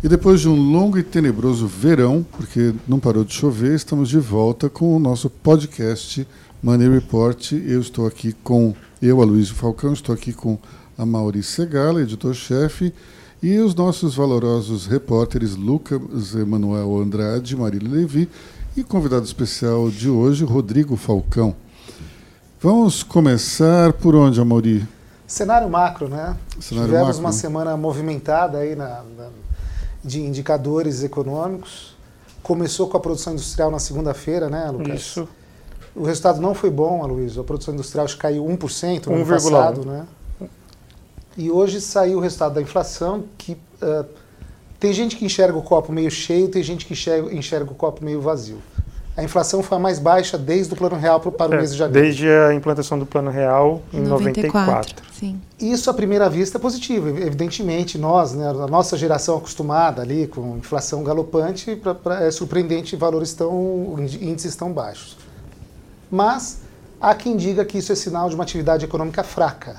E depois de um longo e tenebroso verão, porque não parou de chover, estamos de volta com o nosso podcast Money Report. Eu estou aqui com, eu, Aloysio Falcão, estou aqui com a Maurício Segala, editor-chefe, e os nossos valorosos repórteres Lucas Emanuel Andrade, Marília Levi e convidado especial de hoje, Rodrigo Falcão. Vamos começar por onde, Amaury? Cenário macro, né? Cenário Tivemos macro. uma semana movimentada aí na, na de indicadores econômicos. Começou com a produção industrial na segunda-feira, né, Lucas? Isso. O resultado não foi bom, Aloysio. A produção industrial caiu 1% no 1, ano passado, né? E hoje saiu o resultado da inflação, que uh, tem gente que enxerga o copo meio cheio, tem gente que enxerga, enxerga o copo meio vazio a inflação foi a mais baixa desde o Plano Real para o é, mês de janeiro. Desde a implantação do Plano Real em 94. 94. Sim. Isso, à primeira vista, é positivo. Evidentemente, nós, né, a nossa geração acostumada ali com inflação galopante, pra, pra, é surpreendente valores tão, índices tão baixos. Mas há quem diga que isso é sinal de uma atividade econômica fraca,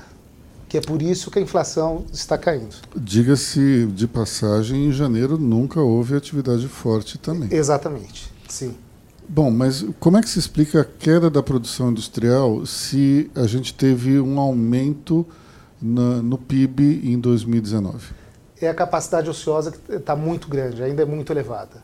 que é por isso que a inflação está caindo. Diga-se de passagem, em janeiro nunca houve atividade forte também. Exatamente, sim. Bom, mas como é que se explica a queda da produção industrial se a gente teve um aumento na, no PIB em 2019? É a capacidade ociosa que está muito grande, ainda é muito elevada.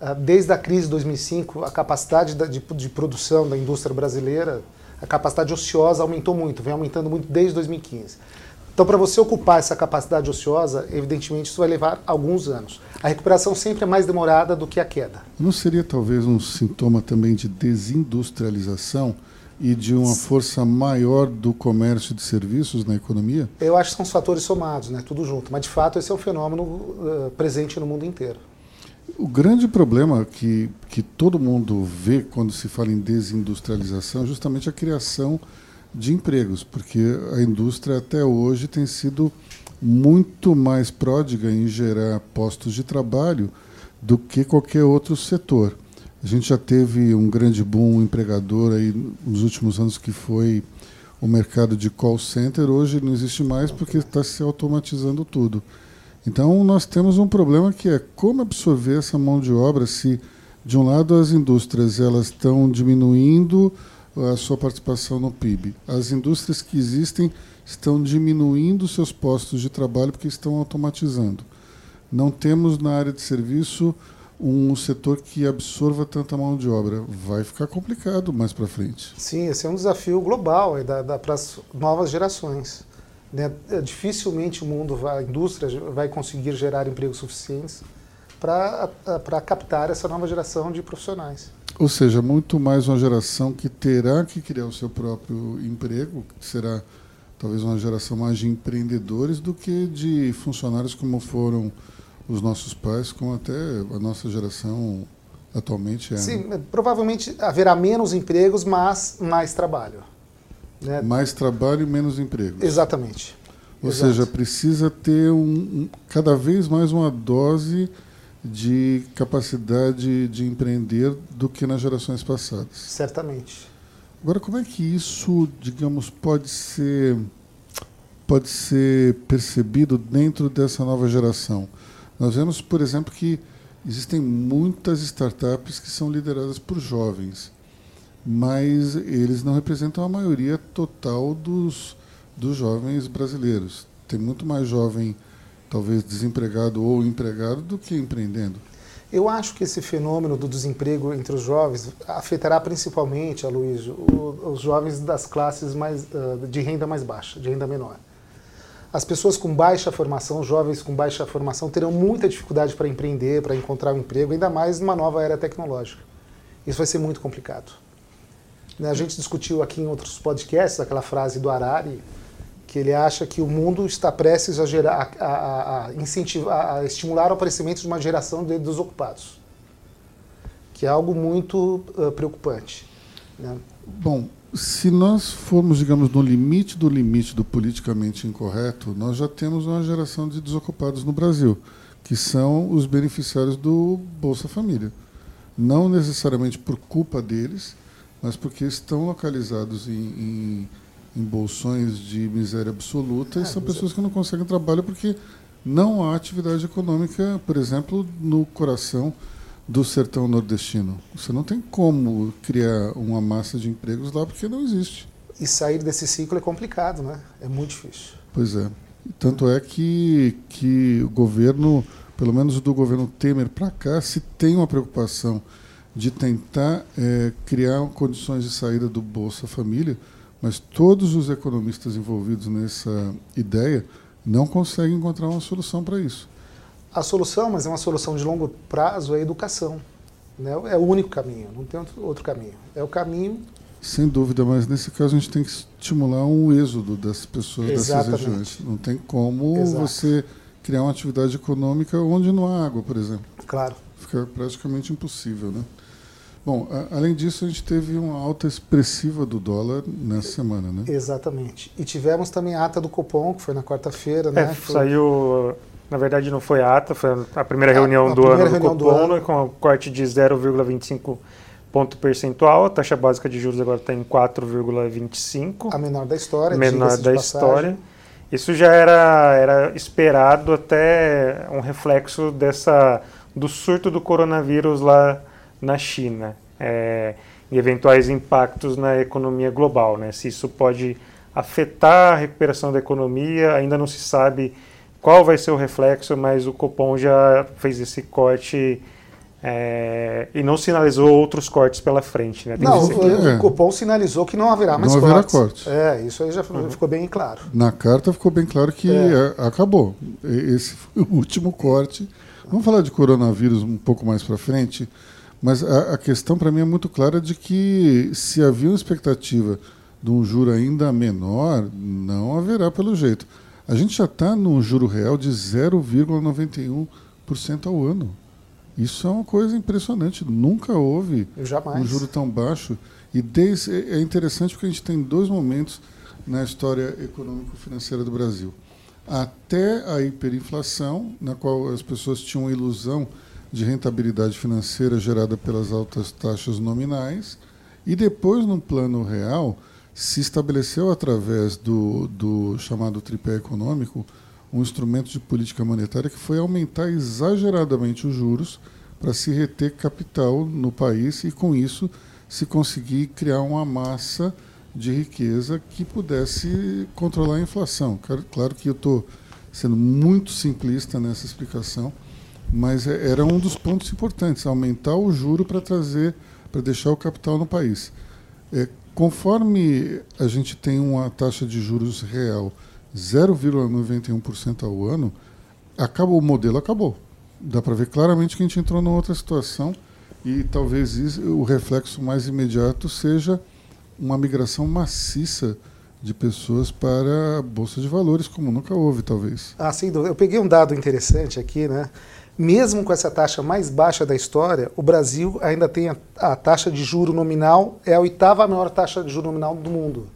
Ah, desde a crise de 2005, a capacidade de, de produção da indústria brasileira, a capacidade ociosa aumentou muito, vem aumentando muito desde 2015. Então, para você ocupar essa capacidade ociosa, evidentemente isso vai levar alguns anos. A recuperação sempre é mais demorada do que a queda. Não seria talvez um sintoma também de desindustrialização e de uma força maior do comércio de serviços na economia? Eu acho que são os fatores somados, né? tudo junto. Mas, de fato, esse é um fenômeno uh, presente no mundo inteiro. O grande problema que, que todo mundo vê quando se fala em desindustrialização é justamente a criação de empregos, porque a indústria até hoje tem sido muito mais pródiga em gerar postos de trabalho do que qualquer outro setor. A gente já teve um grande boom empregador aí nos últimos anos que foi o mercado de call center. Hoje não existe mais porque está se automatizando tudo. Então nós temos um problema que é como absorver essa mão de obra se de um lado as indústrias elas estão diminuindo a sua participação no PIB. As indústrias que existem estão diminuindo seus postos de trabalho porque estão automatizando. Não temos na área de serviço um setor que absorva tanta mão de obra. Vai ficar complicado mais para frente. Sim, esse é um desafio global da, da, para as novas gerações. Né? É, dificilmente o mundo, a indústria vai conseguir gerar empregos suficientes para captar essa nova geração de profissionais. Ou seja, muito mais uma geração que terá que criar o seu próprio emprego, que será talvez uma geração mais de empreendedores do que de funcionários como foram os nossos pais, como até a nossa geração atualmente é. Sim, né? provavelmente haverá menos empregos, mas mais trabalho. Né? Mais trabalho e menos empregos. Exatamente. Ou Exato. seja, precisa ter um, um, cada vez mais uma dose de capacidade de empreender do que nas gerações passadas. Certamente. Agora, como é que isso, digamos, pode ser pode ser percebido dentro dessa nova geração? Nós vemos, por exemplo, que existem muitas startups que são lideradas por jovens, mas eles não representam a maioria total dos, dos jovens brasileiros. Tem muito mais jovem talvez desempregado ou empregado do que empreendendo? Eu acho que esse fenômeno do desemprego entre os jovens afetará principalmente, Aloysio, os jovens das classes mais, de renda mais baixa, de renda menor. As pessoas com baixa formação, jovens com baixa formação, terão muita dificuldade para empreender, para encontrar um emprego, ainda mais numa nova era tecnológica. Isso vai ser muito complicado. A gente discutiu aqui em outros podcasts aquela frase do Harari, que ele acha que o mundo está prestes a, gerar, a, a, incentivar, a estimular o aparecimento de uma geração de desocupados, que é algo muito uh, preocupante. Né? Bom, se nós formos, digamos, no limite do limite do politicamente incorreto, nós já temos uma geração de desocupados no Brasil, que são os beneficiários do Bolsa Família. Não necessariamente por culpa deles, mas porque estão localizados em, em em bolsões de miséria absoluta, e ah, são pessoas que não conseguem trabalho porque não há atividade econômica, por exemplo, no coração do sertão nordestino. Você não tem como criar uma massa de empregos lá porque não existe. E sair desse ciclo é complicado, né? É muito difícil. Pois é. Tanto é que, que o governo, pelo menos do governo Temer para cá, se tem uma preocupação de tentar é, criar condições de saída do Bolsa Família, mas todos os economistas envolvidos nessa ideia não conseguem encontrar uma solução para isso. A solução, mas é uma solução de longo prazo, é a educação. Né? É o único caminho, não tem outro caminho. É o caminho. Sem dúvida, mas nesse caso a gente tem que estimular um êxodo das pessoas Exatamente. dessas regiões. Não tem como Exato. você criar uma atividade econômica onde não há água, por exemplo. Claro. Fica praticamente impossível, né? Bom, a, além disso, a gente teve uma alta expressiva do dólar nessa semana, né? Exatamente. E tivemos também a ata do Copom, que foi na quarta-feira, né? É, Foi- saiu, na verdade não foi a ata, foi a primeira reunião a do primeira ano do reunião do Copom, ano. né, com um corte de 0,25 ponto percentual, a taxa básica de juros agora está em 4,25, a menor da história, menor da história. Isso já era, era esperado até um reflexo dessa do surto do coronavírus lá na China é, e eventuais impactos na economia global, né? Se isso pode afetar a recuperação da economia, ainda não se sabe qual vai ser o reflexo, mas o Copom já fez esse corte é, e não sinalizou outros cortes pela frente, né? Tem Não, que o, ser- É. o Copom sinalizou que não haverá mais Não haverá cortes. cortes. É, isso aí já Uhum. ficou bem claro. Na carta ficou bem claro que É. é, acabou. Esse foi o último corte. Vamos falar de coronavírus um pouco mais para frente, mas a, a questão para mim é muito clara de que se havia uma expectativa de um juro ainda menor, não haverá pelo jeito. A gente já está num juro real de 0,91% ao ano. Isso é uma coisa impressionante. Nunca houve um juro tão baixo. E desde, é é interessante porque a gente tem dois momentos na história econômico-financeira do Brasil. Até a hiperinflação, na qual as pessoas tinham a ilusão de rentabilidade financeira gerada pelas altas taxas nominais, e depois, no plano real, se estabeleceu através do, do chamado tripé econômico um instrumento de política monetária que foi aumentar exageradamente os juros para se reter capital no país e, com isso, se conseguir criar uma massa de riqueza que pudesse controlar a inflação. Claro, que eu estou sendo muito simplista nessa explicação, mas é- era um dos pontos importantes, aumentar o juro para trazer, para deixar o capital no país. É, conforme a gente tem uma taxa de juros real 0,91% ao ano, acabou o modelo acabou. Dá para ver claramente que a gente entrou numa outra situação e talvez isso, o reflexo mais imediato seja uma migração maciça de pessoas para a bolsa de valores, como nunca houve, talvez. Ah, dúvida. Eu peguei um dado interessante aqui, né? Mesmo com essa taxa mais baixa da história, o Brasil ainda tem a, a taxa de juro nominal, é a oitava maior taxa de juro nominal do mundo.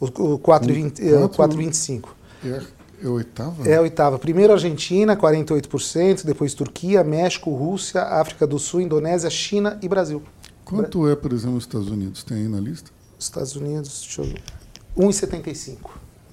O, o 4,20 eh, Quatro- 4,25. É, é a oitava? É a oitava. Primeiro Argentina, 48%, depois Turquia, México, Rússia, África do Sul, Indonésia, China e Brasil. Quanto é, por exemplo, os Estados Unidos? Tem aí na lista? Estados Unidos, deixa eu ver. 1,75.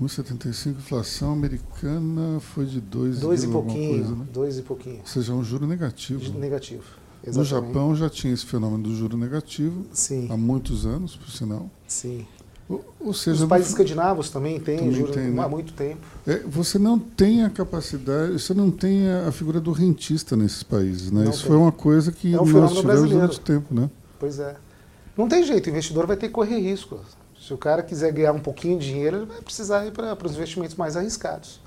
1,75, inflação americana foi de 2 Dois e pouquinho. coisa, né? Dois e pouquinho. Ou seja, é um juro negativo. De Negativo. No Exatamente. Japão já tinha esse fenômeno do juro negativo Sim, há muitos anos, por sinal. sim. Ou, ou seja, Os no países fi- escandinavos também têm Também juro tem, né? há muito tempo. é, você não tem a capacidade, você não tem a, figura do rentista nesses países, né? Não Isso tem. foi uma coisa que É um nós tivemos brasileiro. durante tempo, né? Pois é. Não tem jeito, o investidor vai ter que correr risco. Se o cara quiser ganhar um pouquinho de dinheiro, ele vai precisar ir para os investimentos mais arriscados.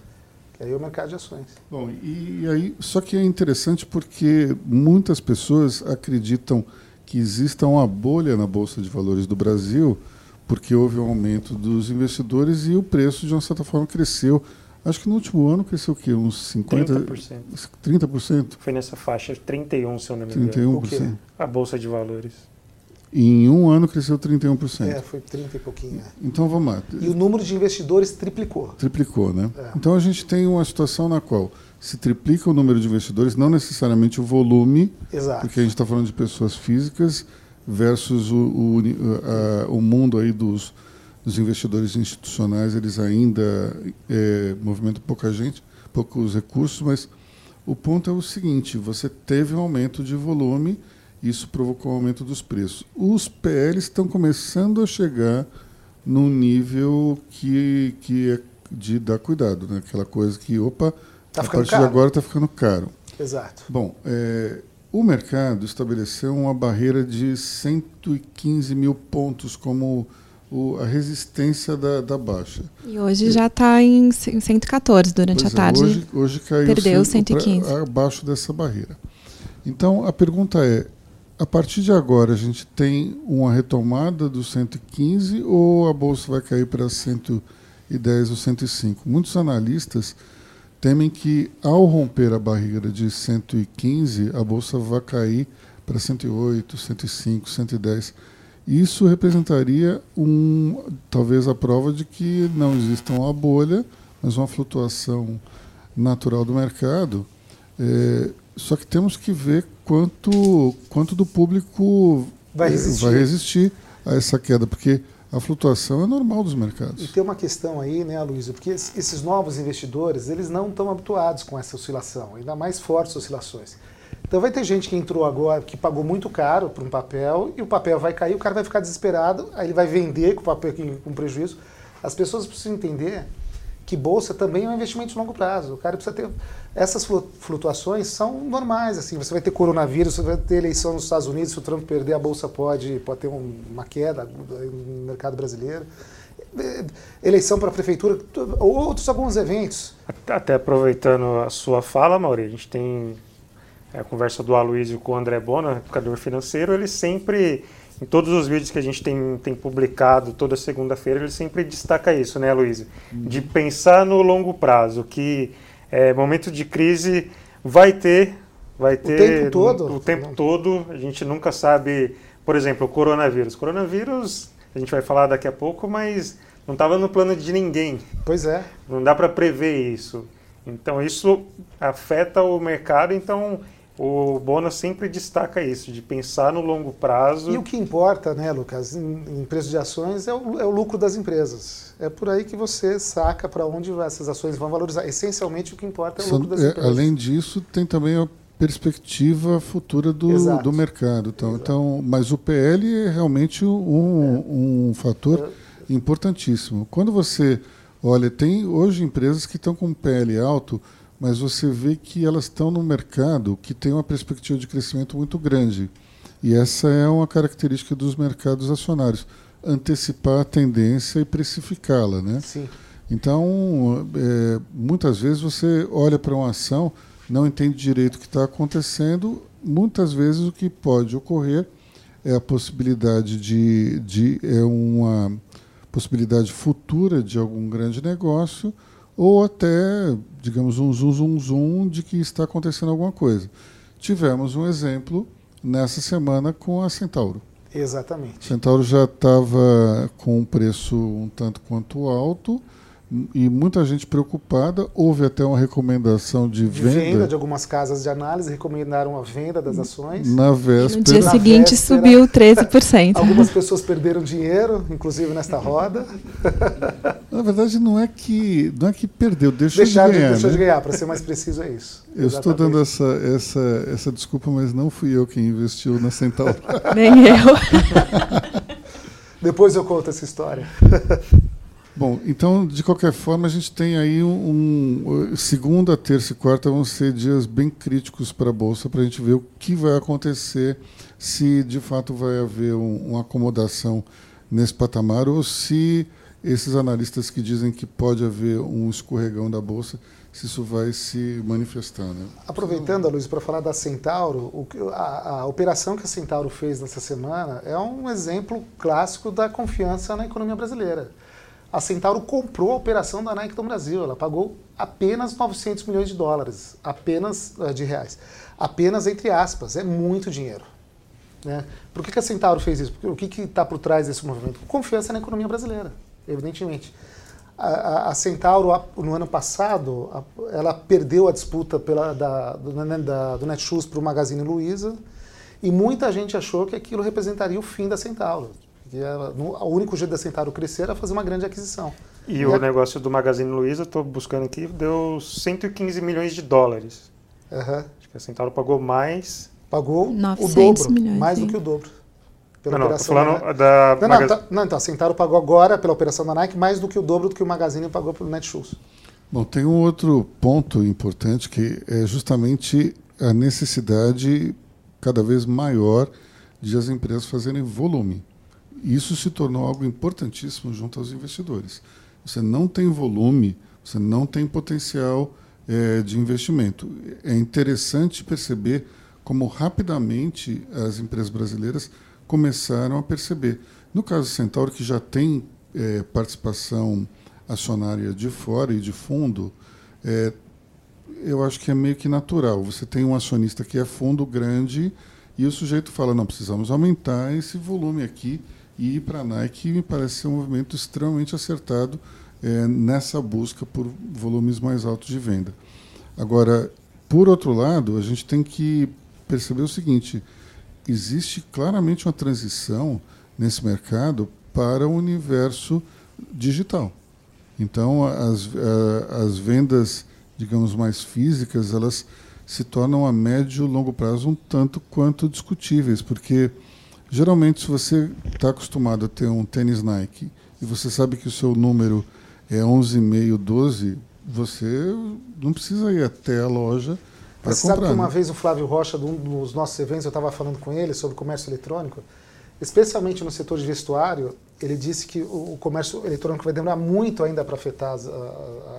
Que aí é o mercado de ações. Bom, e, aí, só que é interessante porque muitas pessoas acreditam que exista uma bolha na Bolsa de Valores do Brasil, porque houve um aumento dos investidores e o preço, de uma certa forma, cresceu. Acho que no último ano cresceu o quê? Uns 50%? 30%. 30%? Foi nessa faixa, 31, se eu não me engano. 31%. O A Bolsa de Valores. Em um ano cresceu 31%. É, foi 30 e pouquinho. é. Então vamos lá. E o número de investidores triplicou. Triplicou, né? É. Então a gente tem uma situação na qual se triplica o número de investidores, não necessariamente o volume, Exato. porque a gente está falando de pessoas físicas versus o, o, a- o mundo aí dos, dos investidores institucionais, eles ainda é, movimentam pouca gente, poucos recursos, mas o ponto é o seguinte: você teve um aumento de volume, isso provocou um aumento dos preços. Os PLs estão começando a chegar num nível que, que é de dar cuidado, né? aquela coisa que, opa, tá a partir caro. de agora está ficando caro. Exato. Bom, é, o mercado estabeleceu uma barreira de 115 mil pontos como o, a resistência da, da, baixa. E hoje já está em 114 durante pois a tarde. É, hoje, hoje caiu perdeu 115. Pra, abaixo dessa barreira. Então, a pergunta é, a partir de agora, a gente tem uma retomada dos 115 ou a bolsa vai cair para 110 ou 105? Muitos analistas temem que, ao romper a barreira de 115, a bolsa vai cair para 108, 105, 110. Isso representaria um, talvez a prova de que não existe uma bolha, mas uma flutuação natural do mercado. É, só que temos que ver quanto, quanto do público vai resistir. vai resistir a essa queda, porque a flutuação é normal dos mercados. E tem uma questão aí, né, Luísa, porque esses novos investidores, eles não estão habituados com essa oscilação, ainda mais fortes oscilações. Então vai ter gente que entrou agora, que pagou muito caro por um papel, e o papel vai cair, o cara vai ficar desesperado, aí ele vai vender com o papel com prejuízo. As pessoas precisam entender que bolsa também é um investimento de longo prazo. O cara precisa ter. Essas flutuações são normais. assim Você vai ter coronavírus, você vai ter eleição nos Estados Unidos, se o Trump perder, a bolsa pode, pode ter uma queda no mercado brasileiro. Eleição para a prefeitura, outros alguns eventos. Até aproveitando a sua fala, Mauri, a gente tem a conversa do Aloysio com o André Bona, educador financeiro, ele sempre em todos os vídeos que a gente tem, tem publicado toda segunda-feira, ele sempre destaca isso, né, Luiz? Uhum. De pensar no longo prazo, que é, momento de crise vai ter, vai ter o tempo todo. O tempo todo, a gente nunca sabe, por exemplo, o coronavírus. Coronavírus, a gente vai falar daqui a pouco, mas não estava no plano de ninguém. Pois é. Não dá para prever isso. Então isso afeta o mercado, então o Bona sempre destaca isso, de pensar no longo prazo. E o que importa, né, Lucas, em, em preço de ações é o, é o, lucro das empresas. É por aí que você saca para onde essas ações vão valorizar. Essencialmente, o que importa é o lucro das é, empresas. Além disso, tem também a perspectiva futura do, do mercado. Então, então, mas o PL é realmente um, um fator é. importantíssimo. Quando você olha, tem hoje empresas que estão com PL alto mas você vê que elas estão no mercado que tem uma perspectiva de crescimento muito grande. E essa é uma característica dos mercados acionários, antecipar a tendência e precificá-la, né? Sim. Então, é, muitas vezes você olha para uma ação, não entende direito o que está acontecendo, muitas vezes o que pode ocorrer é a possibilidade de, de é uma possibilidade futura de algum grande negócio ou até, digamos, um zoom, zoom, zoom de que está acontecendo alguma coisa. Tivemos um exemplo nessa semana com a Centauro. Exatamente. Centauro já estava com um preço um tanto quanto alto, e muita gente preocupada. Houve até uma recomendação de, de venda. venda de algumas casas de análise recomendaram a venda das ações. Na véspera. No dia seguinte véspera, subiu 13%. algumas pessoas perderam dinheiro, inclusive nesta roda. Na verdade, não é que não é que perdeu, deixou Deixar de ganhar. Deixou né? de ganhar, para ser mais preciso, é isso. Eu Exatamente. estou dando essa, essa, essa desculpa, mas não fui eu quem investiu na Centauro. Nem eu. Depois eu conto essa história. Bom, então, de qualquer forma, a gente tem aí um, um segunda, terça e quarta vão ser dias bem críticos para a bolsa para a gente ver o que vai acontecer, se de fato vai haver um, uma acomodação nesse patamar ou se esses analistas que dizem que pode haver um escorregão da bolsa, se isso vai se manifestar. Né? Aproveitando, Luiz, para falar da Centauro, a, a operação que a Centauro fez nessa semana é um exemplo clássico da confiança na economia brasileira a Centauro comprou a operação da Nike no Brasil. Ela pagou apenas 900 milhões de dólares, apenas eh, de reais. Apenas entre aspas, é muito dinheiro. Né? Por que, que a Centauro fez isso? O que está por trás desse movimento? Confiança na economia brasileira, evidentemente. A, a, a Centauro, no ano passado, a, ela perdeu a disputa pela, da, do, né, da, do Netshoes para o Magazine Luiza e muita gente achou que aquilo representaria o fim da Centauro Porque ela, no, o único jeito da Centauro crescer era fazer uma grande aquisição. E, E o a- negócio do Magazine Luiza, estou buscando aqui, deu 115 milhões de dólares. Aham. Acho que a Centauro pagou mais. Pagou o 900 dobro, milhões, mais do que o dobro. Pela não, não, operação falando da- da Não, não, Magazine- tá- não, então a Centauro pagou agora pela operação da Nike mais do que o dobro do que o Magazine pagou pelo Netshoes. Bom, tem um outro ponto importante que é justamente a necessidade cada vez maior de as empresas fazerem volume. Isso se tornou algo importantíssimo junto aos investidores. Você não tem volume, você não tem potencial eh, de investimento. É interessante perceber como rapidamente as empresas brasileiras começaram a perceber. No caso do Centauro, que já tem eh, participação acionária de fora e de fundo, eh, eu acho que é meio que natural. Você tem um acionista que é fundo grande e o sujeito fala: não, precisamos aumentar esse volume aqui e para a Nike me parece ser um movimento extremamente acertado eh, nessa busca por volumes mais altos de venda. Agora, por outro lado, a gente tem que perceber o seguinte: existe claramente uma transição nesse mercado para o universo digital. Então, as, eh, as vendas, digamos, mais físicas, elas se tornam a médio e longo prazo um tanto quanto discutíveis, porque geralmente se você está acostumado a ter um tênis Nike e você sabe que o seu número é 11,5, 12, você não precisa ir até a loja para Mas você comprar. sabe que uma né? vez o Flávio Rocha, de um dos nossos eventos, eu estava falando com ele sobre comércio eletrônico, especialmente no setor de vestuário, ele disse que o o comércio eletrônico vai demorar muito ainda para afetar as,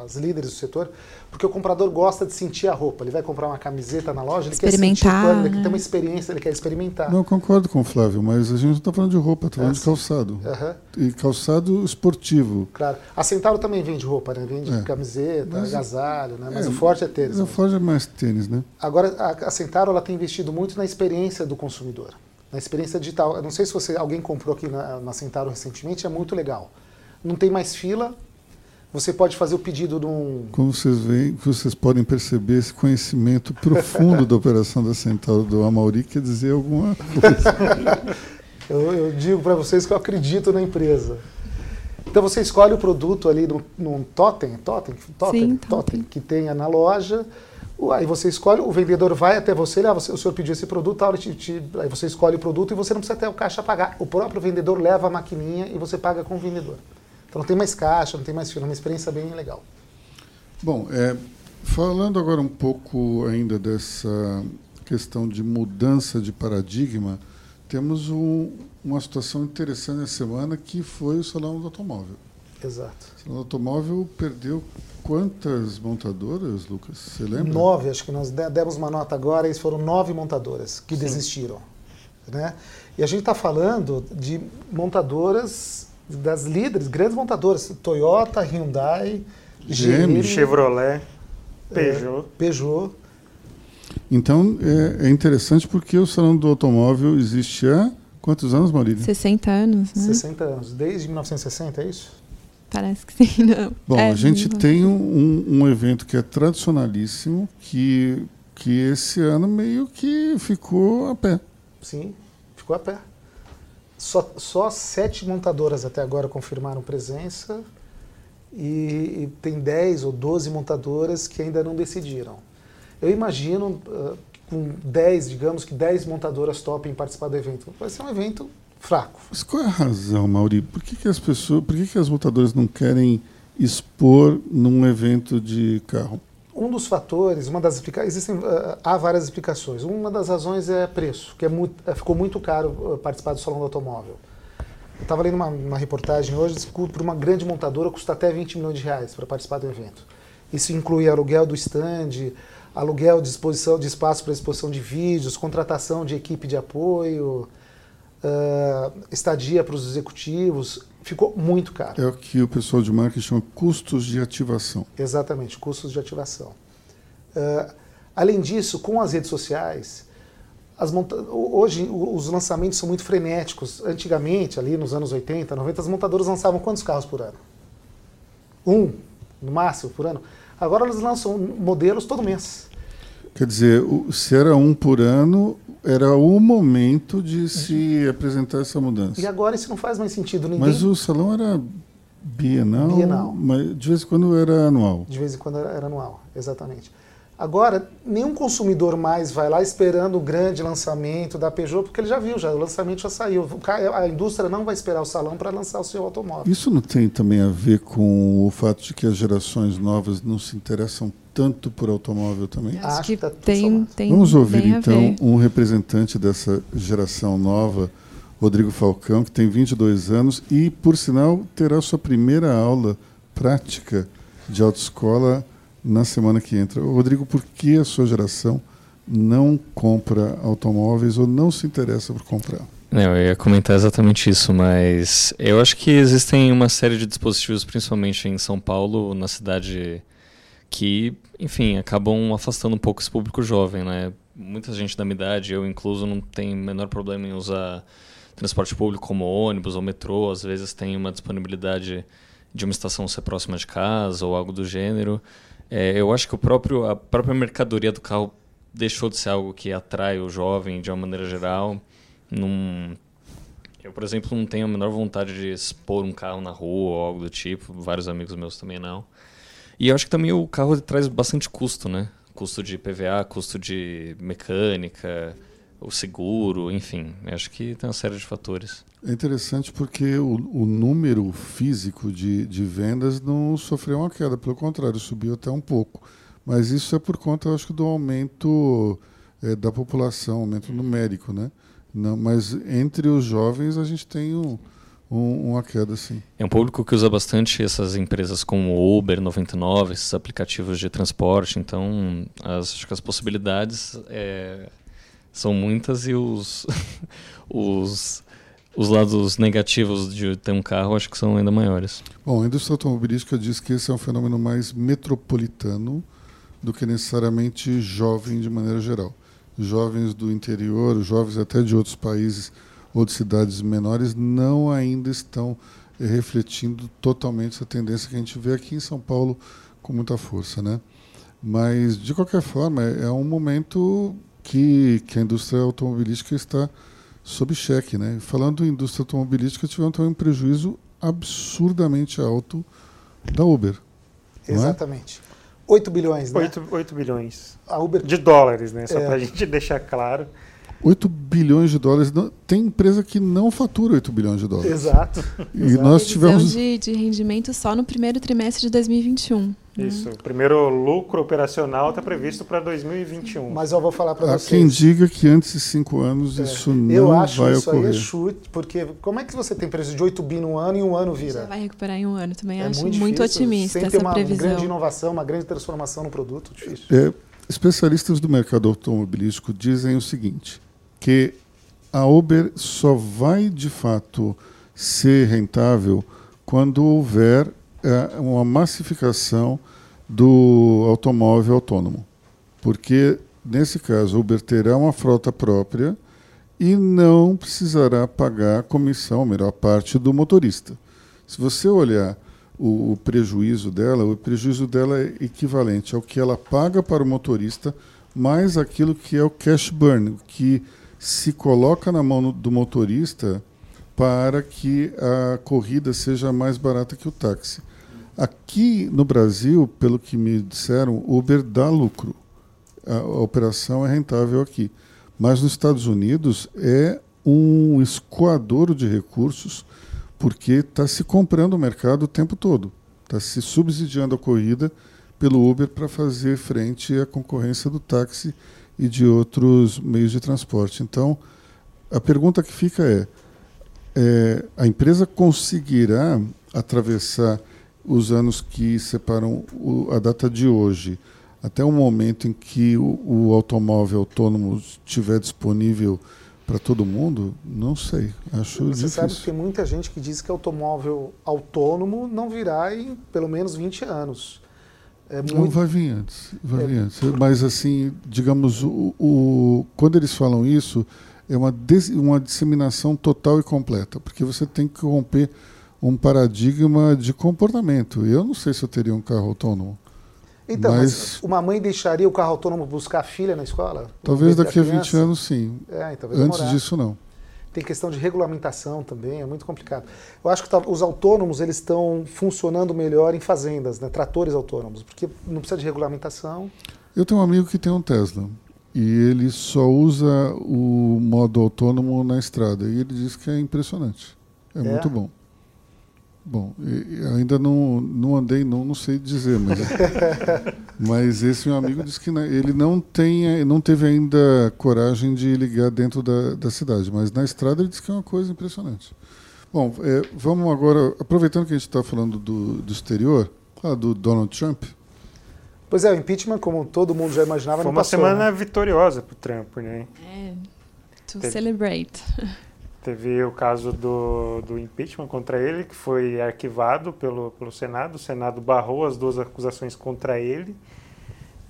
as líderes do setor, porque o comprador gosta de sentir a roupa. Ele vai comprar uma camiseta na loja, ele quer sentir o Experimentar, pano, ele quer né? ter uma experiência, ele quer experimentar. Não, eu concordo com o Flávio, mas a gente não está falando de roupa, está falando É, de calçado. Aham, E calçado esportivo. claro. A Centauro também vende roupa, né? Vende É. camiseta, Mas- agasalho, né? Mas é, o forte é tênis. Não né? foge mais tênis, né? Agora, a, a Centauro ela tem investido muito na experiência do consumidor, na experiência digital. Eu não sei se você alguém comprou aqui na, na Centauro recentemente, é muito legal. Não tem mais fila, você pode fazer o pedido de um... Como vocês veem, vocês podem perceber esse conhecimento profundo da operação da Centauro do Amauri quer dizer alguma coisa. Eu, eu digo para vocês que eu acredito na empresa. Então você escolhe o produto ali num, num totem, totem, totem, Sim, totem, totem. que tenha na loja. Aí você escolhe, o vendedor vai até você, ele, ah, você o senhor pediu esse produto, te- te- aí você escolhe o produto e você não precisa até o caixa pagar. O próprio vendedor leva a maquininha e você paga com o vendedor. Então não tem mais caixa, não tem mais fila, é uma experiência bem legal. Bom, é, falando agora um pouco ainda dessa questão de mudança de paradigma, temos um- uma situação interessante essa semana que foi o Salão do Automóvel. Exato. O Salão do Automóvel perdeu quantas montadoras, Lucas? Você lembra? Nove, acho que nós de- demos uma nota agora, e foram nove montadoras que desistiram. Né? E a gente está falando de montadoras, das líderes, grandes montadoras, Toyota, Hyundai, GM, GM, Chevrolet, é, Peugeot. Peugeot. Então, é, é interessante porque o Salão do Automóvel existe há quantos anos, Maurílio? 60 anos, né? 60 anos, desde 1960, é isso? Parece que sim, não. Bom, É, a gente não- tem um, um evento que é tradicionalíssimo, que, que esse ano meio que ficou a pé. Sim, ficou a pé. Só, só sete montadoras até agora confirmaram presença e, e tem 10 ou 12 montadoras que ainda não decidiram. Eu imagino, ah, com 10, digamos que 10 montadoras topem participar do evento. Vai ser um evento fraco. Mas qual é a razão, Mauri? Por que, que as pessoas, por que, que as montadoras não querem expor num evento de carro? Um dos fatores, uma das existem ah, há várias explicações. Uma das razões é preço, que é muito, eh, ficou muito caro ah, participar do salão do automóvel. Eu estava lendo uma, uma reportagem hoje, para uma grande montadora custa até 20 milhões de reais para participar do evento. Isso inclui aluguel do stand, aluguel de, exposição, de espaço para exposição de vídeos, contratação de equipe de apoio, ah, estadia para os executivos. Ficou muito caro. É o que o pessoal de marketing chama custos de ativação. Exatamente, custos de ativação. Ah, além disso, com as redes sociais, as monta- hoje os lançamentos são muito frenéticos. Antigamente, ali nos anos 80, 90, as montadoras lançavam quantos carros por ano? Um, no máximo, por ano. Agora elas lançam modelos todo mês. Quer dizer, se era um por ano, era o momento de se apresentar essa mudança. E agora isso não faz mais sentido. Ninguém... Mas o salão era bienal, Bienal. mas de vez em quando era anual. De vez em quando era, era anual, exatamente. Agora, nenhum consumidor mais vai lá esperando o grande lançamento da Peugeot, porque ele já viu, já, o lançamento já saiu. A indústria não vai esperar o salão para lançar o seu automóvel. Isso não tem também a ver com o fato de que as gerações novas não se interessam tanto por automóvel também? Acho Acho que tá tem, tem Vamos ouvir então um representante dessa geração nova, Rodrigo Falcão, que tem 22 anos e, por sinal, terá sua primeira aula prática de autoescola na semana que entra. Rodrigo, por que a sua geração não compra automóveis ou não se interessa por comprar? Não, eu ia comentar exatamente isso, mas eu acho que existem uma série de dispositivos, principalmente em São Paulo, na cidade, que, enfim, acabam afastando um pouco esse público jovem, né? Muita gente da minha idade, eu incluso, não tem menor problema em usar transporte público como ônibus ou metrô, às vezes tem uma disponibilidade de uma estação ser próxima de casa ou algo do gênero. É, eu acho que o próprio, a própria mercadoria do carro deixou de ser algo que atrai o jovem de uma maneira geral. Num, eu, por exemplo, não tenho a menor vontade de expor um carro na rua ou algo do tipo. Vários amigos meus também não. E eu acho que também o carro traz bastante custo, né? Custo de PVA, custo de mecânica, o seguro, enfim. Eu acho que tem uma série de fatores. É interessante porque o, o número físico de, de vendas não sofreu uma queda, pelo contrário, subiu até um pouco. Mas isso é por conta, eu acho que, do aumento eh, da população, aumento numérico, né? Não, mas entre os jovens a gente tem um, um- uma queda, sim. É um público que usa bastante essas empresas como o Uber 99, esses aplicativos de transporte. Então, as, acho que as possibilidades é, são muitas e os, os, os lados negativos de ter um carro acho que são ainda maiores. Bom, a indústria automobilística diz que esse é um fenômeno mais metropolitano do que necessariamente jovem de maneira geral. Jovens do interior, jovens até de outros países ou de cidades menores não ainda estão eh, refletindo totalmente essa tendência que a gente vê aqui em São Paulo com muita força, né? Mas de qualquer forma é, é um momento que, que a indústria automobilística está sob cheque, né? Falando em indústria automobilística, tivemos também um prejuízo absurdamente alto da Uber. é? Exatamente. 8 bilhões, né? 8, 8 bilhões A Uber de dólares, né? Só É. pra gente deixar claro. 8 bilhões de dólares. Não- tem empresa que não fatura 8 bilhões de dólares. Exato. E Exato. nós tivemos. de, de rendimento só no primeiro trimestre de 2021. né? Isso. O primeiro lucro operacional está previsto para 2021. Mas eu vou falar para Há vocês. quem diga que antes de 5 anos É. isso não eu acho vai isso aí ocorrer. é chute, porque como é que você tem preço de 8 bi no ano e um ano Já vira? vai recuperar em um ano. Também é acho muito, muito, otimista sem ter essa uma previsão. grande inovação, uma grande transformação no produto, difícil. É, especialistas do mercado automobilístico dizem o seguinte: que a Uber só vai de fato ser rentável quando houver é, uma massificação do automóvel autônomo. Porque, nesse caso, a Uber terá uma frota própria e não precisará pagar comissão, a melhor parte, do motorista. Se você olhar o, o prejuízo dela, o prejuízo dela é equivalente ao que ela paga para o motorista, mais aquilo que é o cash burn, que se coloca na mão do motorista para que a corrida seja mais barata que o táxi. Aqui no Brasil, pelo que me disseram, Uber dá lucro. A, a operação é rentável aqui. Mas nos Estados Unidos é um escoadouro de recursos porque está se comprando o mercado o tempo todo. Está se subsidiando a corrida pelo Uber para fazer frente à concorrência do táxi e de outros meios de transporte. Então, a pergunta que fica é, é a empresa conseguirá atravessar os anos que separam o- a data de hoje até o momento em que o, o automóvel autônomo estiver disponível para todo mundo? Não sei. Acho Você sabe que difícil. tem muita gente que diz que automóvel autônomo não virá em pelo menos 20 anos. É Não muito vai vir antes, vai É. vir antes. Mas assim, digamos, o, o- quando eles falam isso, é uma, uma disseminação total e completa, porque você tem que romper um paradigma de comportamento. Eu não sei se eu teria um carro autônomo. Então, mas, uma mãe deixaria o carro autônomo buscar a filha na escola? talvez daqui a 20 criança? anos, sim. É, talvez Antes disso, não. Tem questão de regulamentação também, é muito complicado. Eu acho que tá- os autônomos eles estão funcionando melhor em fazendas, né? tratores autônomos, porque não precisa de regulamentação. Eu tenho um amigo que tem um Tesla e ele só usa o modo autônomo na estrada e ele diz que é impressionante. É, É? muito bom. Bom, ainda não, não andei, não, não sei dizer, mas, mas esse meu amigo disse que né, ele não, tem, não teve ainda coragem de ligar dentro da, da cidade, mas na estrada ele disse que é uma coisa impressionante. Bom, é, vamos agora, aproveitando que a gente está falando do, do exterior, falar do Donald Trump. Pois é, o impeachment, como todo mundo já imaginava, Foi não uma passou. semana né? vitoriosa pro Trump, né? É, to Teve- celebrate. Teve o caso do, do impeachment contra ele, que foi arquivado pelo, pelo Senado. O Senado barrou as duas acusações contra ele.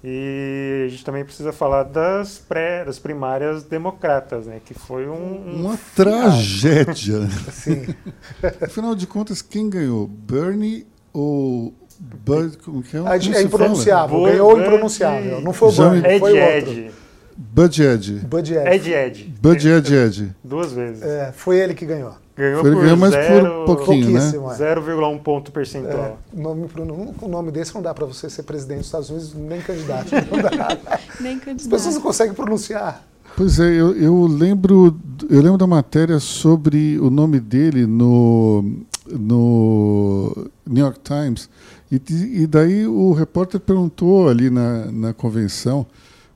E a gente também precisa falar das, pré, das primárias democratas, né? Que foi um. um Uma tragédia. Sim. Afinal de contas, quem ganhou? Bernie ou Bud? Como que é? É, Como é impronunciável, ganhou impronunciável. Não foi o Bernie, Ed foi o outro. Bud Ed. Bud Ed. Ed Ed. Bud Ed Ed. Duas vezes. É, foi ele que ganhou. Ganhou Foi ele por ganhou, mas zero- por pouquinho, né? Pouquíssimo, é. 0,1 ponto É, percentual. nome, pro- com nome desse não dá para você ser presidente dos Estados Unidos, nem candidato. Não dá. Nem As pessoas não candidato. conseguem pronunciar. Pois é, eu, eu lembro eu lembro da matéria sobre o nome dele no, no New York Times. E, e daí o repórter perguntou ali na, na convenção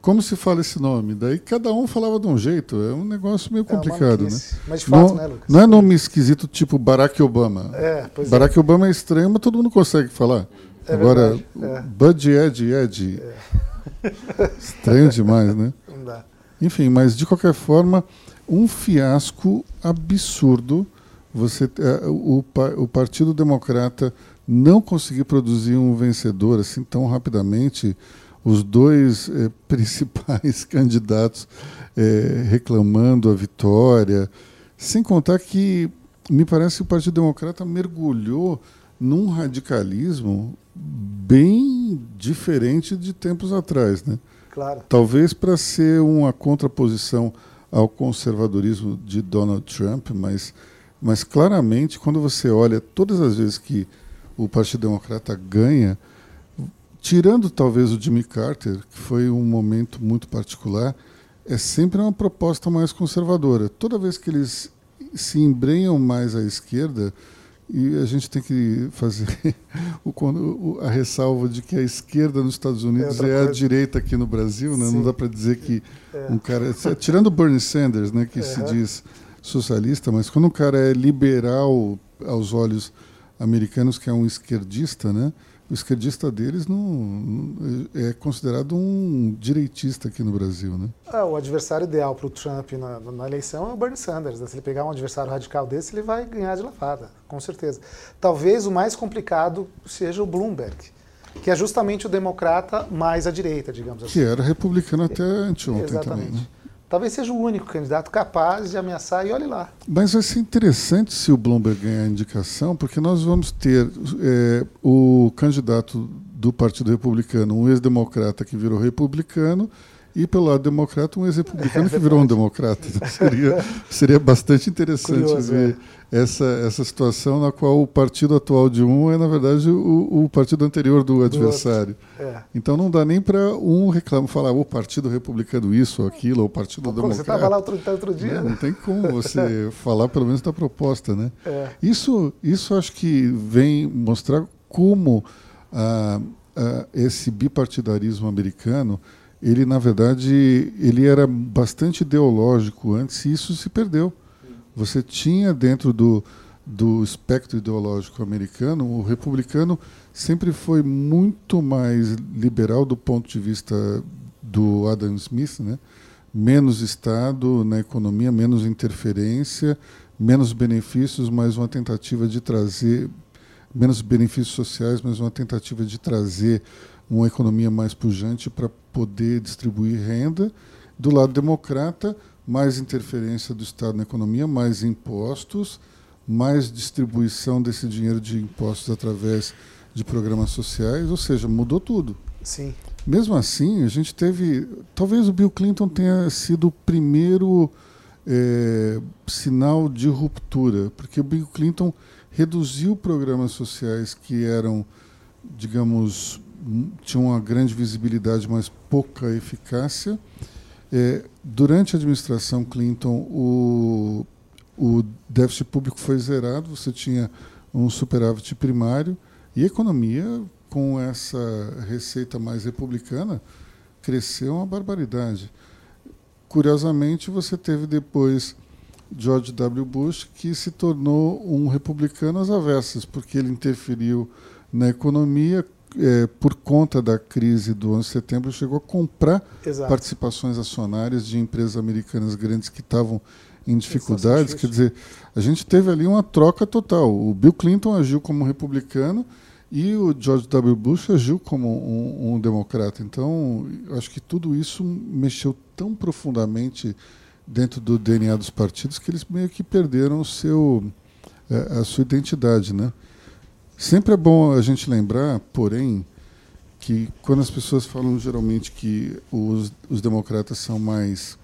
como se fala esse nome. Daí cada um falava de um jeito. É um negócio meio É complicado, né? maluquice. Mas de fato, Não, né, Lucas? não é nome esquisito tipo Barack Obama. É, pois é. Barack Obama é estranho, mas todo mundo consegue falar. É Agora, é. Bud Ed Ed. Estranho demais, né? Não dá. Enfim, mas de qualquer forma, um fiasco absurdo. Você, o, o Partido Democrata não conseguir produzir um vencedor assim tão rapidamente. Os dois eh, principais candidatos eh, reclamando a vitória. Sem contar que me parece que o Partido Democrata mergulhou num radicalismo bem diferente de tempos atrás, né? Claro. Talvez para ser uma contraposição ao conservadorismo de Donald Trump, mas, mas claramente, quando você olha todas as vezes que o Partido Democrata ganha, tirando talvez o Jimmy Carter, que foi um momento muito particular, é sempre uma proposta mais conservadora. Toda vez que eles se embrenham mais à esquerda, e a gente tem que fazer o, a ressalva de que a esquerda nos Estados Unidos outra é, a direita aqui no Brasil, né? não dá para dizer que É. um cara. Tirando o Bernie Sanders, né, que se Aham. diz socialista, mas quando um cara é liberal aos olhos americanos, que é um esquerdista, né? O esquerdista deles não, é considerado um direitista aqui no Brasil, né? Ah, o adversário ideal para o Trump na, na eleição é o Bernie Sanders. né? Se ele pegar um adversário radical desse, ele vai ganhar de lavada, com certeza. Talvez o mais complicado seja o Bloomberg, que é justamente o democrata mais à direita, digamos assim. Que era republicano até anteontem Exatamente. também, né? Talvez seja o único candidato capaz de ameaçar e olhe lá. Mas vai ser interessante se o Bloomberg ganhar a indicação, porque nós vamos ter é, o candidato do Partido Republicano, um ex-democrata que virou republicano, e pelo lado democrata, um ex-republicano que virou um democrata. Então, seria, seria bastante interessante Curioso, ver essa, essa situação na qual o partido atual de um é, na verdade, o, o partido anterior do adversário. É. Então não dá nem para um reclamar, falar o Partido Republicano isso ou aquilo, ou o Partido Pô, Democrata. você estava lá outro, outro dia, Não, né? não tem como você falar pelo menos da proposta, né? É. Isso, isso acho que vem mostrar como ah, ah, esse bipartidarismo americano, ele na verdade ele era bastante ideológico antes e isso se perdeu. Você tinha dentro do, do espectro ideológico americano, o republicano sempre foi muito mais liberal do ponto de vista do Adam Smith, né? menos Estado na economia, menos interferência, menos benefícios, mas uma tentativa de trazer menos benefícios sociais, mas uma tentativa de trazer uma economia mais pujante para poder distribuir renda. Do lado democrata, mais interferência do Estado na economia, mais impostos, mais distribuição desse dinheiro de impostos através de programas sociais, ou seja, mudou tudo. Sim. Mesmo assim, a gente teve. Talvez o Bill Clinton tenha sido o primeiro é, sinal de ruptura, porque o Bill Clinton reduziu programas sociais que eram, digamos, tinham uma grande visibilidade, mas pouca eficácia. É, durante a administração Clinton, o, o déficit público foi zerado, você tinha um superávit primário e a economia, com essa receita mais republicana, cresceu uma barbaridade. Curiosamente, você teve depois George W. Bush, que se tornou um republicano às avessas, porque ele interferiu na economia, é, por conta da crise do 11 de setembro, chegou a comprar Exato. participações acionárias de empresas americanas grandes que estavam em dificuldades. Quer dizer, a gente teve ali uma troca total. O Bill Clinton agiu como republicano e o George W. Bush agiu como um, um democrata. Então, acho que tudo isso mexeu tão profundamente dentro do DNA dos partidos que eles meio que perderam seu, é, a sua identidade, né? Sempre é bom a gente lembrar, porém, que quando as pessoas falam geralmente que os, os democratas são mais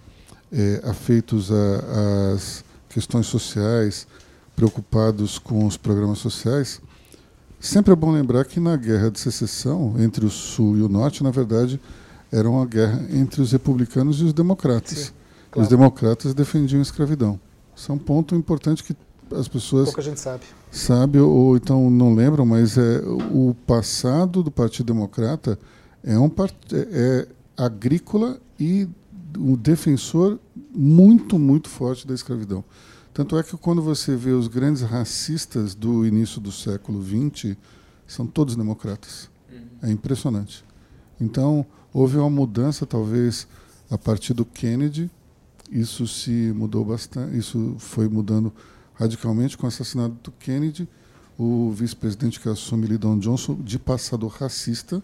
é, afeitos às questões sociais, preocupados com os programas sociais, sempre é bom lembrar que na guerra de secessão entre o Sul e o Norte, na verdade, era uma guerra entre os republicanos e os democratas. Sim, claro. Os democratas defendiam a escravidão. Isso é um ponto importante que as pessoas pouca gente sabe sabe ou então não lembram mas é o passado do Partido Democrata é um é, é agrícola e um defensor muito muito forte da escravidão. Tanto é que quando você vê os grandes racistas do início do século XX são todos democratas. Uhum. é impressionante. Então houve uma mudança talvez a partir do Kennedy. Isso se mudou bastante isso foi mudando radicalmente com o assassinato do Kennedy, o vice-presidente que assume, Lyndon Johnson, de passado racista,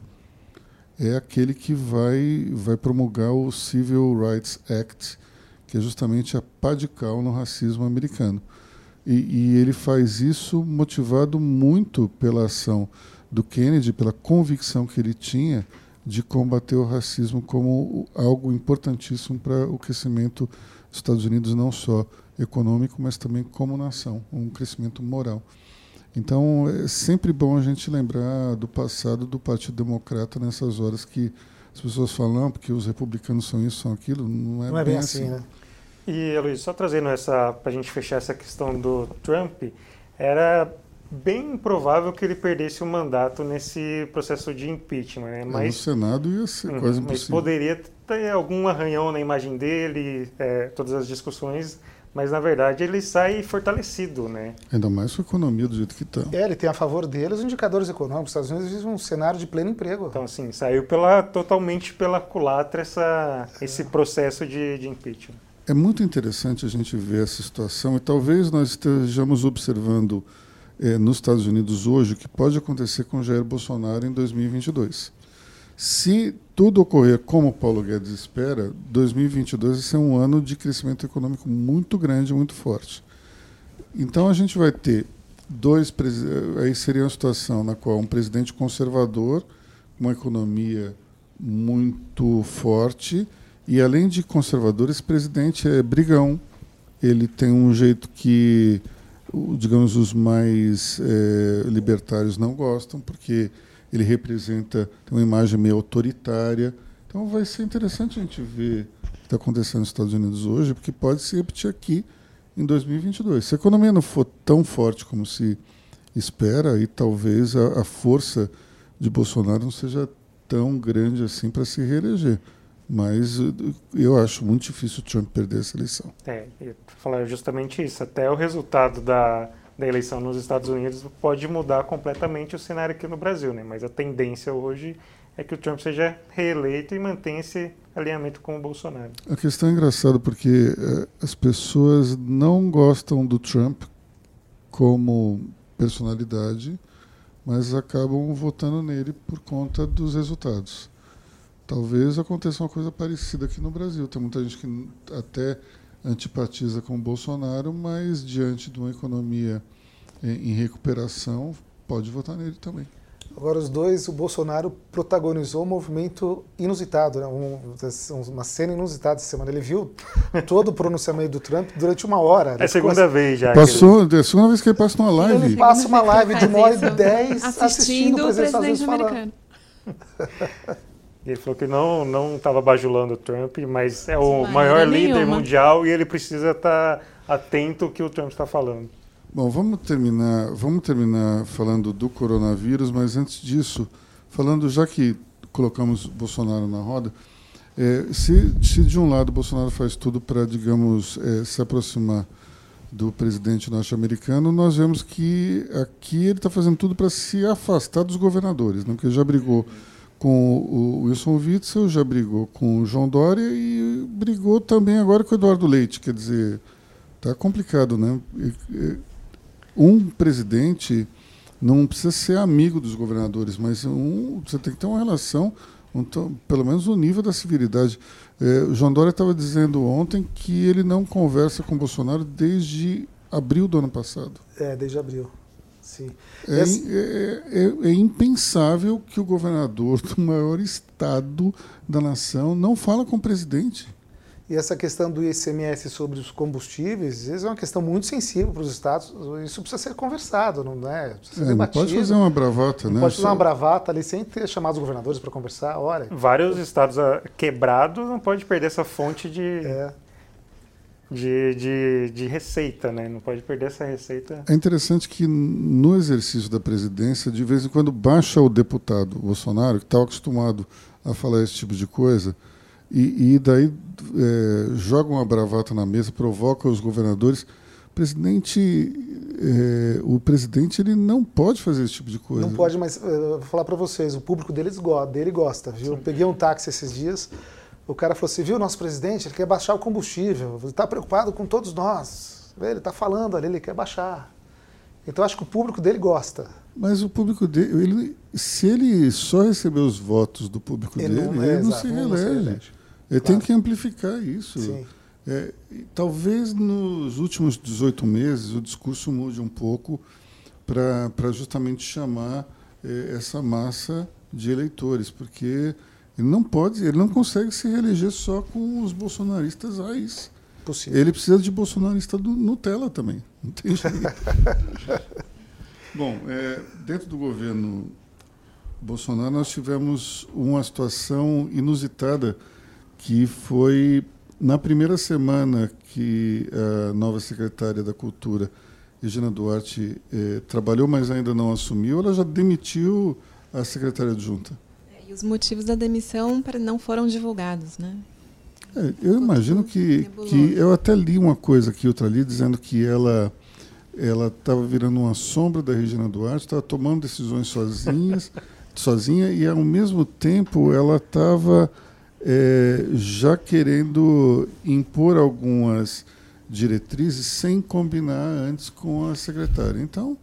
é aquele que vai, vai promulgar o Civil Rights Act, que é justamente a pá de cal no racismo americano. E, e, ele faz isso motivado muito pela ação do Kennedy, pela convicção que ele tinha de combater o racismo como algo importantíssimo para o crescimento dos Estados Unidos, não só econômico, mas também como nação, um crescimento moral. Então, é sempre bom a gente lembrar do passado do Partido Democrata nessas horas que as pessoas falam, não, porque os republicanos são isso, são aquilo. Não é, não é bem, assim, assim, né? E, Luiz, só trazendo essa, para a gente fechar essa questão do Trump, era bem improvável que ele perdesse o mandato nesse processo de impeachment, né? Mas, é, no Senado ia ser uhum, quase impossível. Mas poderia ter algum arranhão na imagem dele, é, todas as discussões mas na verdade ele sai fortalecido, né? Ainda mais com a economia do jeito que está. É, ele tem a favor dele os indicadores econômicos. Os Estados Unidos vivem um cenário de pleno emprego. Então, assim, saiu pela, totalmente pela culatra essa, esse processo de, de impeachment. É muito interessante a gente ver essa situação e talvez nós estejamos observando eh, nos Estados Unidos hoje o que pode acontecer com Jair Bolsonaro em 2022. Se tudo ocorrer como o Paulo Guedes espera, 2022 vai ser um ano de crescimento econômico muito grande, muito forte. Então a gente vai ter dois aí seria uma situação na qual um presidente conservador, uma economia muito forte e além de conservador, esse presidente é brigão. Ele tem um jeito que, digamos, os mais é, libertários não gostam, porque ele representa uma imagem meio autoritária. Então vai ser interessante a gente ver o que está acontecendo nos Estados Unidos hoje, porque pode se repetir aqui em 2022. Se a economia não for tão forte como se espera, e talvez a, a força de Bolsonaro não seja tão grande assim para se reeleger. Mas eu acho muito difícil o Trump perder essa eleição. É, eu falar justamente isso. Até o resultado da, da eleição nos Estados Unidos pode mudar completamente o cenário aqui no Brasil, né? Mas a tendência hoje é que o Trump seja reeleito e mantenha esse alinhamento com o Bolsonaro. A questão é engraçada porque é, as pessoas não gostam do Trump como personalidade, mas acabam votando nele por conta dos resultados. Talvez aconteça uma coisa parecida aqui no Brasil. Tem muita gente que até antipatiza com o Bolsonaro, mas diante de uma economia em recuperação, pode votar nele também. Agora, os dois, o Bolsonaro protagonizou um movimento inusitado, né? um, uma cena inusitada essa semana. Ele viu todo o pronunciamento do Trump durante uma hora. É a segunda vez já. Passou, ele... É a segunda vez que ele passa numa live. Ele passa uma live de uma hora e dez assistindo, assistindo o presidente, presidente americano. Ele falou que não não estava bajulando o Trump, mas é o maior líder nenhuma. mundial e ele precisa estar tá atento ao que o Trump está falando. Bom, vamos terminar, vamos terminar falando do coronavírus, mas antes disso, falando já que colocamos Bolsonaro na roda, é, se, se, de um lado Bolsonaro faz tudo para, digamos, é, se aproximar do presidente norte-americano, nós vemos que aqui ele está fazendo tudo para se afastar dos governadores, né? porque já brigou com o Wilson Witzel, já brigou com o João Dória e brigou também agora com o Eduardo Leite. Quer dizer, tá complicado, né? Um presidente não precisa ser amigo dos governadores, mas um, você tem que ter uma relação, um, pelo menos o um nível da civilidade. É, o João Dória estava dizendo ontem que ele não conversa com o Bolsonaro desde abril do ano passado. É, desde abril. Sim. É, é, é, é, impensável que o governador do maior estado da nação não fala com o presidente. E essa questão do ICMS sobre os combustíveis, isso é uma questão muito sensível para os estados. Isso precisa ser conversado, não é? Precisa ser é, não pode fazer uma bravata, não né? Pode fazer uma bravata ali sem ter chamado os governadores para conversar. Olha. Vários estados ah, quebrados não pode perder essa fonte de. É de, de, de, receita, né? Não pode perder essa receita. É interessante que no exercício da presidência, de vez em quando baixa o deputado Bolsonaro, que está acostumado a falar esse tipo de coisa, e, e daí é, joga uma bravata na mesa, provoca os governadores. Presidente, é, o presidente ele não pode fazer esse tipo de coisa. Não pode, mas uh, vou falar para vocês, o público deles dele gosta, viu? Sim. Peguei um táxi esses dias o cara falou assim, viu, nosso presidente, ele quer baixar o combustível, ele está preocupado com todos nós. Ele está falando ali, ele quer baixar. Então acho que o público dele gosta. Mas o público dele, ele, se ele só receber os votos do público ele dele, não, é, ele não, se não se relege. Ele claro. tem que amplificar isso. É, talvez nos últimos 18 meses o discurso mude um pouco para justamente chamar é, essa massa de eleitores, porque ele não pode, ele não consegue se reeleger só com os bolsonaristas raiz. Possível. Ele precisa de bolsonarista do Nutella também. Não tem jeito. Bom, é, dentro do governo Bolsonaro nós tivemos uma situação inusitada que foi na primeira semana que a nova secretária da Cultura, Regina Duarte, eh, trabalhou, mas ainda não assumiu, ela já demitiu a secretária adjunta. E os motivos da demissão não foram divulgados, né? É, eu imagino que, que eu até li uma coisa aqui, outra ali, dizendo que ela ela estava virando uma sombra da Regina Duarte, estava tomando decisões sozinhas, sozinha e ao mesmo tempo ela estava é, já querendo impor algumas diretrizes sem combinar antes com a secretária. Então,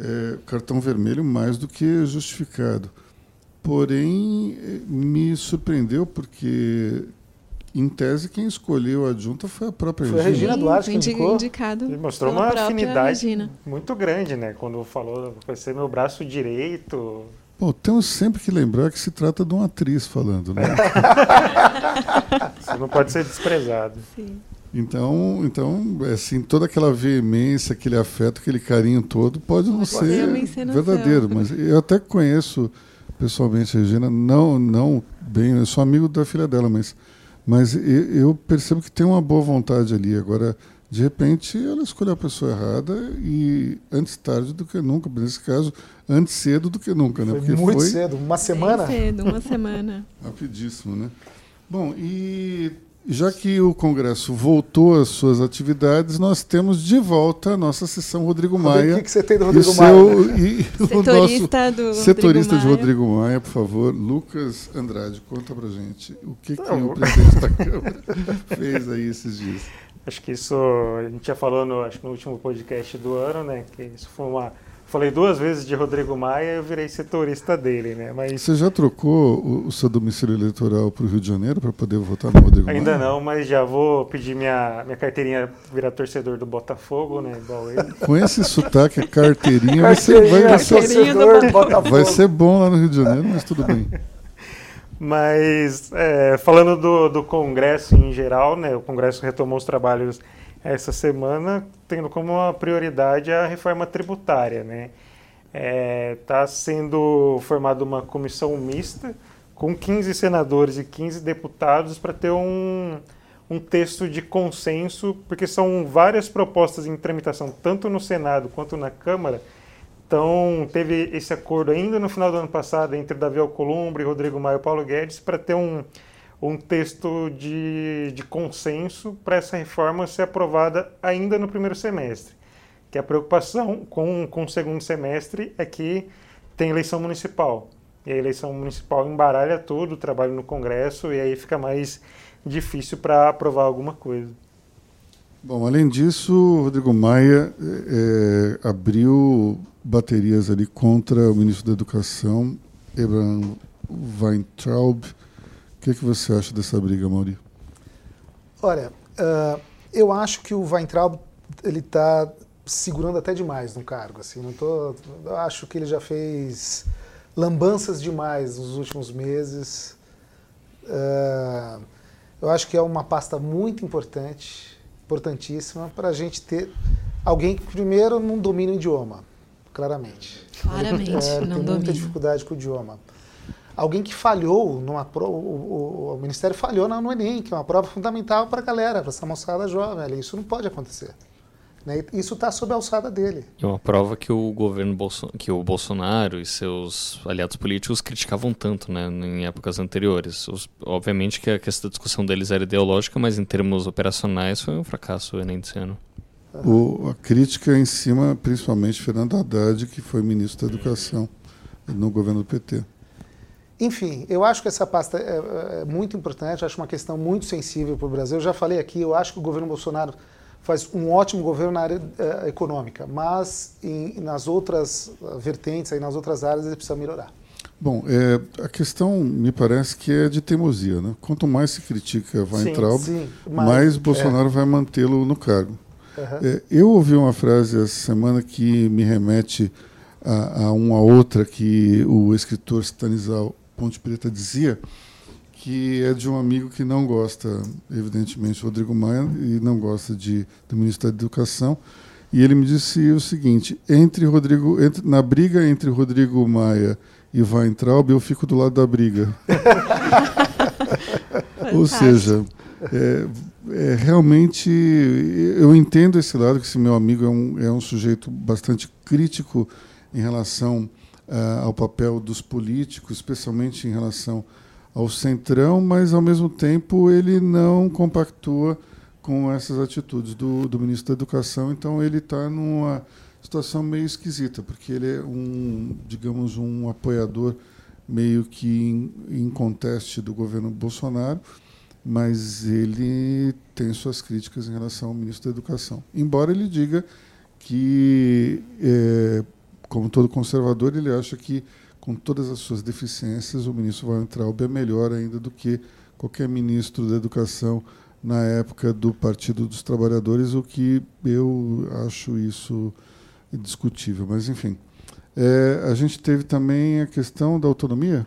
é, cartão vermelho mais do que justificado. Porém, me surpreendeu porque, em tese, quem escolheu a adjunta foi a própria foi Regina. Regina Duarte que indicou. Indicado Ele mostrou uma afinidade Regina. muito grande, né? Quando falou, vai ser meu braço direito. Bom, temos sempre que lembrar que se trata de uma atriz falando, né? Isso não pode ser desprezado. Sim. Então, então, assim, toda aquela veemência, aquele afeto, aquele carinho todo pode não pode ser, ser verdadeiro, mas eu até conheço pessoalmente a Regina, não, não bem, eu sou amigo da filha dela, mas, mas eu percebo que tem uma boa vontade ali. Agora, de repente, ela escolheu a pessoa errada e antes tarde do que nunca, nesse caso, antes cedo do que nunca, né? Foi Porque muito foi cedo, uma semana? Bem cedo, uma semana. Rapidíssimo, né? Bom, e já que o Congresso voltou às suas atividades, nós temos de volta a nossa sessão Rodrigo Maia. O que, você tem do Rodrigo Maia? Seu, e setorista do setorista Rodrigo de Rodrigo Maia, por favor, Lucas Andrade, conta pra gente o que, que o presidente da Câmara fez aí esses dias. Acho que isso a gente já falou no, acho, no último podcast do ano, né? Que isso foi uma falei duas vezes de Rodrigo Maia, eu virei setorista dele, né? Mas Você já trocou o, o seu domicílio eleitoral para o Rio de Janeiro para poder votar no Rodrigo ainda Maia? não, mas já vou pedir minha, minha carteirinha virar torcedor do Botafogo, né? Igual ele. Com esse sotaque, a carteirinha, vai ser, vai, vai ser, Carteirinha do torcedor do Botafogo. vai ser bom lá no Rio de Janeiro, mas tudo bem. Mas é, falando do, do Congresso em geral, né, o Congresso retomou os trabalhos essa semana, tendo como uma prioridade a reforma tributária. Está é, tá sendo formada uma comissão mista com 15 senadores e 15 deputados para ter um, um texto de consenso, porque são várias propostas em tramitação, tanto no Senado quanto na Câmara, então, teve esse acordo ainda no final do ano passado entre Davi Alcolumbre, Rodrigo Maia e Paulo Guedes para ter um, um texto de, de consenso para essa reforma ser aprovada ainda no primeiro semestre. Que a preocupação com, com o segundo semestre é que tem eleição municipal. E a eleição municipal embaralha tudo, o trabalho no Congresso, e aí fica mais difícil para aprovar alguma coisa. Bom, além disso, Rodrigo Maia é, abriu baterias ali contra o ministro da Educação, Abraham Weintraub. O que, é que você acha dessa briga, Mauri? Olha, uh, eu acho que o Weintraub ele está segurando até demais no cargo. Assim, não tô, eu acho que ele já fez lambanças demais nos últimos meses. Uh, eu acho que é uma pasta muito importante, importantíssima, para a gente ter alguém que primeiro não domina o idioma, claramente. Claramente, É, não tem muita dificuldade com o idioma. Alguém que falhou numa prova, o, o- o Ministério falhou na- no Enem, que é uma prova fundamental para a galera, para essa moçada jovem. ali. Isso não pode acontecer. né? Isso está sob a alçada dele. É uma prova que o governo Bolso que o Bolsonaro e seus aliados políticos criticavam tanto, né, em épocas anteriores. Os- obviamente que a questão da discussão deles era ideológica, mas em termos operacionais foi um fracasso o Enem desse ano. O, a crítica é em cima, principalmente, Fernando Haddad, que foi ministro da Educação no governo do PT. Enfim, eu acho que essa pasta é, é muito importante, acho uma questão muito sensível para o Brasil. Eu já falei aqui, eu acho que o governo Bolsonaro faz um ótimo governo na área eh, econômica, mas em- nas outras eh, vertentes, aí, nas outras áreas, ele precisa melhorar. Bom, é, a questão me parece que é de teimosia. Né? Quanto mais se critica Weintraub, Sim, mas- mais Bolsonaro vai mantê-lo no cargo. Aham. É, eu ouvi uma frase essa semana que me remete a, a uma outra que o escritor Stanislau Ponte Preta dizia, que é de um amigo que não gosta, evidentemente, Rodrigo Maia, e não gosta de, do ministro da Educação. E ele me disse o seguinte: entre Rodrigo, entre, na briga entre Rodrigo Maia e Weintraub, eu fico do lado da briga. Ou seja, é, é, realmente eu entendo esse lado, que esse meu amigo é um, é um sujeito bastante crítico em relação ah, ao papel dos políticos, especialmente em relação ao centrão, mas ao mesmo tempo ele não compactua com essas atitudes do, do ministro da Educação, então ele está numa situação meio esquisita, porque ele é um, digamos, um apoiador meio que em, em conteste do governo Bolsonaro, mas ele tem suas críticas em relação ao ministro da Educação. Embora ele diga que, é, como todo conservador, ele acha que, com todas as suas deficiências, o ministro Weintraub é melhor ainda do que qualquer ministro da Educação na época do Partido dos Trabalhadores, o que eu acho isso indiscutível. Mas, enfim. É, a gente teve também a questão da autonomia.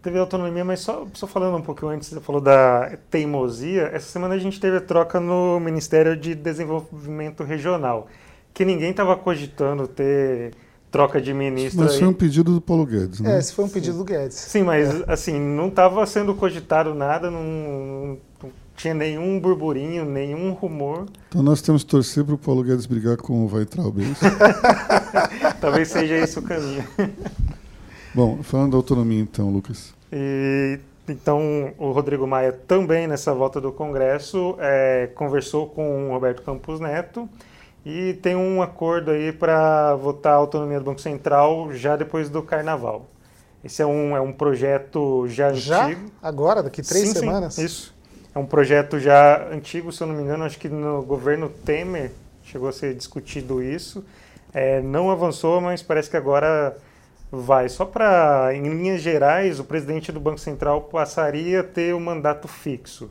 Teve autonomia, mas só, só falando um pouquinho antes, você falou da teimosia. Essa semana a gente teve a troca no Ministério de Desenvolvimento Regional, que ninguém estava cogitando ter troca de ministro. Mas aí. foi um pedido do Paulo Guedes, né? É, esse foi um pedido do Guedes. Sim, mas assim, não estava sendo cogitado nada, não, não tinha nenhum burburinho, nenhum rumor. Então nós temos que torcer para o Paulo Guedes brigar com o Weintraub, é? Talvez seja esse o caminho. Bom, falando da autonomia então, Lucas. E, então, o Rodrigo Maia também, nessa volta do Congresso, é, conversou com o Roberto Campos Neto e tem um acordo aí para votar a autonomia do Banco Central já depois do Carnaval. Esse é um, é um projeto já Já? antigo. Agora, daqui três Sim, sim, semanas? isso. É um projeto já antigo, se eu não me engano, acho que no governo Temer chegou a ser discutido isso. É, não avançou, mas parece que agora vai. Só para, em linhas gerais, o presidente do Banco Central passaria a ter um mandato fixo.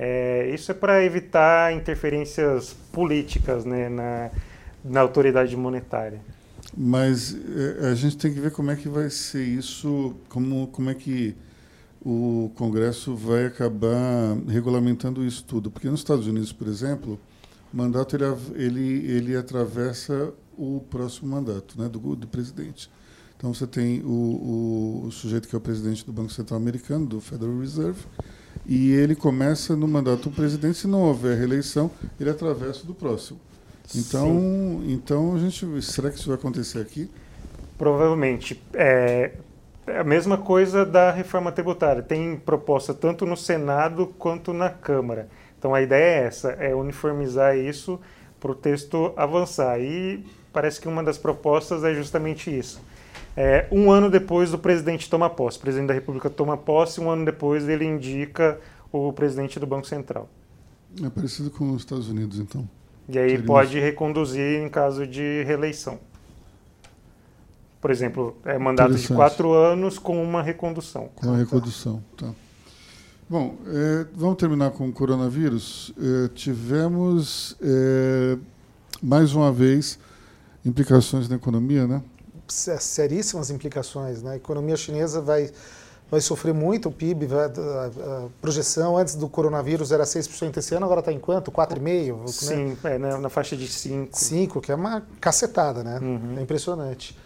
É, isso é para evitar interferências políticas né, na, na autoridade monetária. Mas é, a gente tem que ver como é que vai ser isso, como, como é que o Congresso vai acabar regulamentando isso tudo. Porque nos Estados Unidos, por exemplo, o mandato ele, ele, ele atravessa o próximo mandato né, do, do presidente. Então você tem o, o, o, sujeito que é o presidente do Banco Central Americano, do Federal Reserve, e ele começa no mandato do presidente, se não houver reeleição, ele atravessa do próximo. Então, então a gente, será que isso vai acontecer aqui? Provavelmente. É, é a mesma coisa da reforma tributária. Tem proposta tanto no Senado quanto na Câmara. Então a ideia é essa, é uniformizar isso para o texto avançar. E parece que uma das propostas é justamente isso. É, um ano depois do presidente tomar posse, o presidente da República toma posse, um ano depois ele indica o presidente do Banco Central. É parecido com os Estados Unidos, então. E aí pode reconduzir em caso de reeleição. Por exemplo, é mandato de quatro anos com uma recondução. Com uma recondução, tá. Bom, é, vamos terminar com o coronavírus. É, tivemos, é, mais uma vez, implicações na economia, né? Seríssimas implicações. Né? A economia chinesa vai vai sofrer muito o PIB, vai, a, a, projeção antes do coronavírus era 6% esse ano, agora está em quanto? 4,5%? Sim, né? é, na, na, faixa de 5%. 5%, que é uma cacetada, né? Uhum. É impressionante.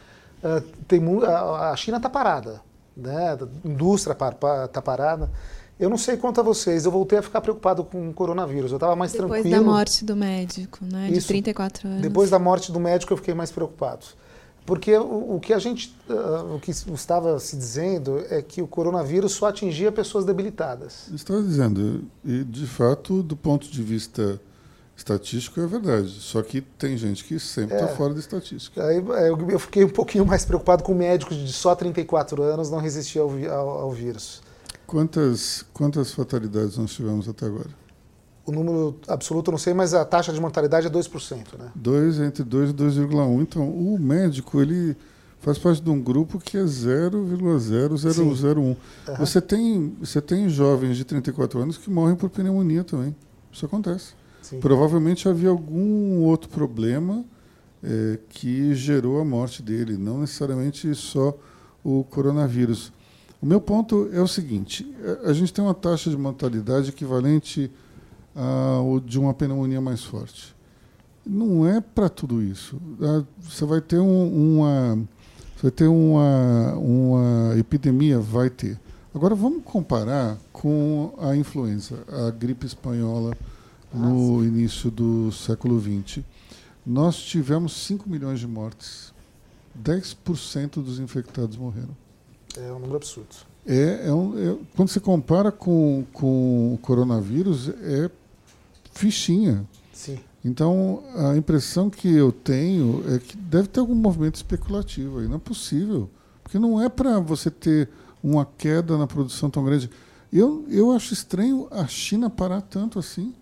Uh, tem, a, a China está parada, né? a indústria está parada. Eu não sei quanto a vocês, eu voltei a ficar preocupado com o coronavírus. Eu estava mais Depois tranquilo. Depois da morte do médico, né? Isso. De 34 anos. Depois da morte do médico, eu fiquei mais preocupado. Porque o, o, que a gente, uh, o que estava se dizendo é que o coronavírus só atingia pessoas debilitadas. Estava dizendo, e de fato, do ponto de vista estatístico é verdade. Só que tem gente que sempre está é, fora da estatística. Aí, é, eu fiquei um pouquinho mais preocupado com médicos de só 34 anos não resistir ao, ao, ao vírus. Quantas, quantas fatalidades nós tivemos até agora? O número absoluto eu não sei, mas a taxa de mortalidade é 2%, né? 2 entre 2 e 2,1. Então, o médico, ele faz parte de um grupo que é 0,0001. Uhum. Você tem você tem jovens de 34 anos que morrem por pneumonia também. Isso acontece. Sim. Provavelmente havia algum outro problema é, que gerou a morte dele, não necessariamente só o coronavírus. O meu ponto é o seguinte: a gente tem uma taxa de mortalidade equivalente uh, de uma pneumonia mais forte. Não é para tudo isso. Uh, você vai ter um, uma, você vai ter uma, uma epidemia, vai ter. Agora vamos comparar com a influenza, a gripe espanhola no ah, início do século XX. Nós tivemos 5 milhões de mortes. 10% dos infectados morreram. É um número absurdo. É, é, um, é, quando você compara com, com o coronavírus, é fichinha. Sim. Então, a impressão que eu tenho é que deve ter algum movimento especulativo aí. Não é possível. Porque não é para você ter uma queda na produção tão grande. Eu, eu acho estranho a China parar tanto assim.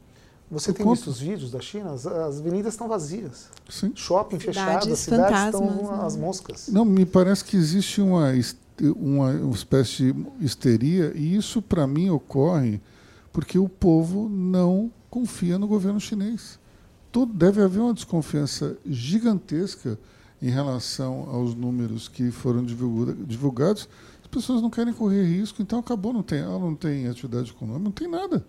Você tem visto os vídeos da China? As, as avenidas estão vazias. Sim. Shopping fechado, as cidades estão né? as moscas. Não, me parece que existe uma, uma, uma espécie de histeria, e isso, para mim, ocorre porque o povo não confia no governo chinês. Tudo, deve haver uma desconfiança gigantesca em relação aos números que foram divulgados. As pessoas não querem correr risco, então acabou, não tem, ela não tem atividade econômica, não tem nada.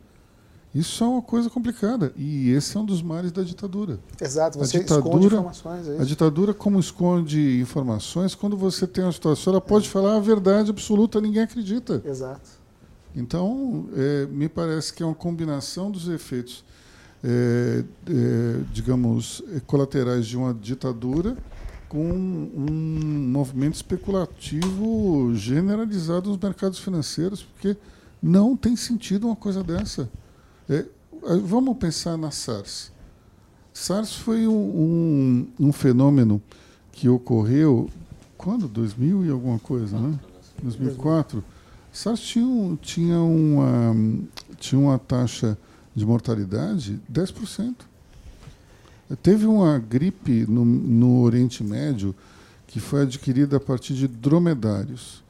Isso é uma coisa complicada. E esse é um dos males da ditadura. Exato, você a ditadura, esconde informações. É a ditadura, como esconde informações, quando você tem uma situação, ela pode é. falar a verdade absoluta, ninguém acredita. Exato. Então, é, me parece que é uma combinação dos efeitos, é, é, digamos, colaterais de uma ditadura com um movimento especulativo generalizado nos mercados financeiros, porque não tem sentido uma coisa dessa. É, vamos pensar na SARS. SARS foi um, um, um, fenômeno que ocorreu quando? 2000 e alguma coisa, né? 2004. SARS tinha, tinha, uma, tinha uma taxa de mortalidade 10%. Teve uma gripe no, no Oriente Médio que foi adquirida a partir de dromedários.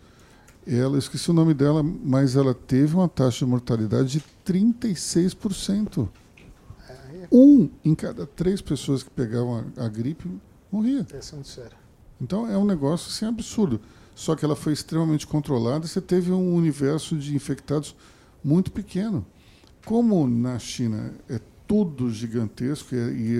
Ela, esqueci o nome dela, mas ela teve uma taxa de mortalidade de 36%. Um em cada três pessoas que pegavam a, a gripe morria. É muito sério. Então é um negócio assim, absurdo. Só que ela foi extremamente controlada. Você teve um universo de infectados muito pequeno. Como na China é tudo gigantesco e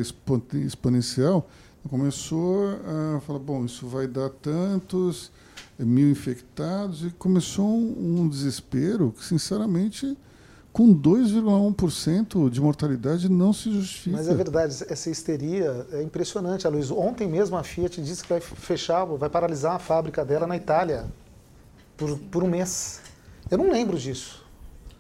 exponencial, começou a falar, bom, isso vai dar tantos mil infectados, e começou um desespero que, sinceramente, com 2,1% de mortalidade não se justifica. Mas é verdade, essa histeria é impressionante, Luiz. Ontem mesmo a Fiat disse que vai fechar, vai paralisar a fábrica dela na Itália por, por um mês. Eu não lembro disso.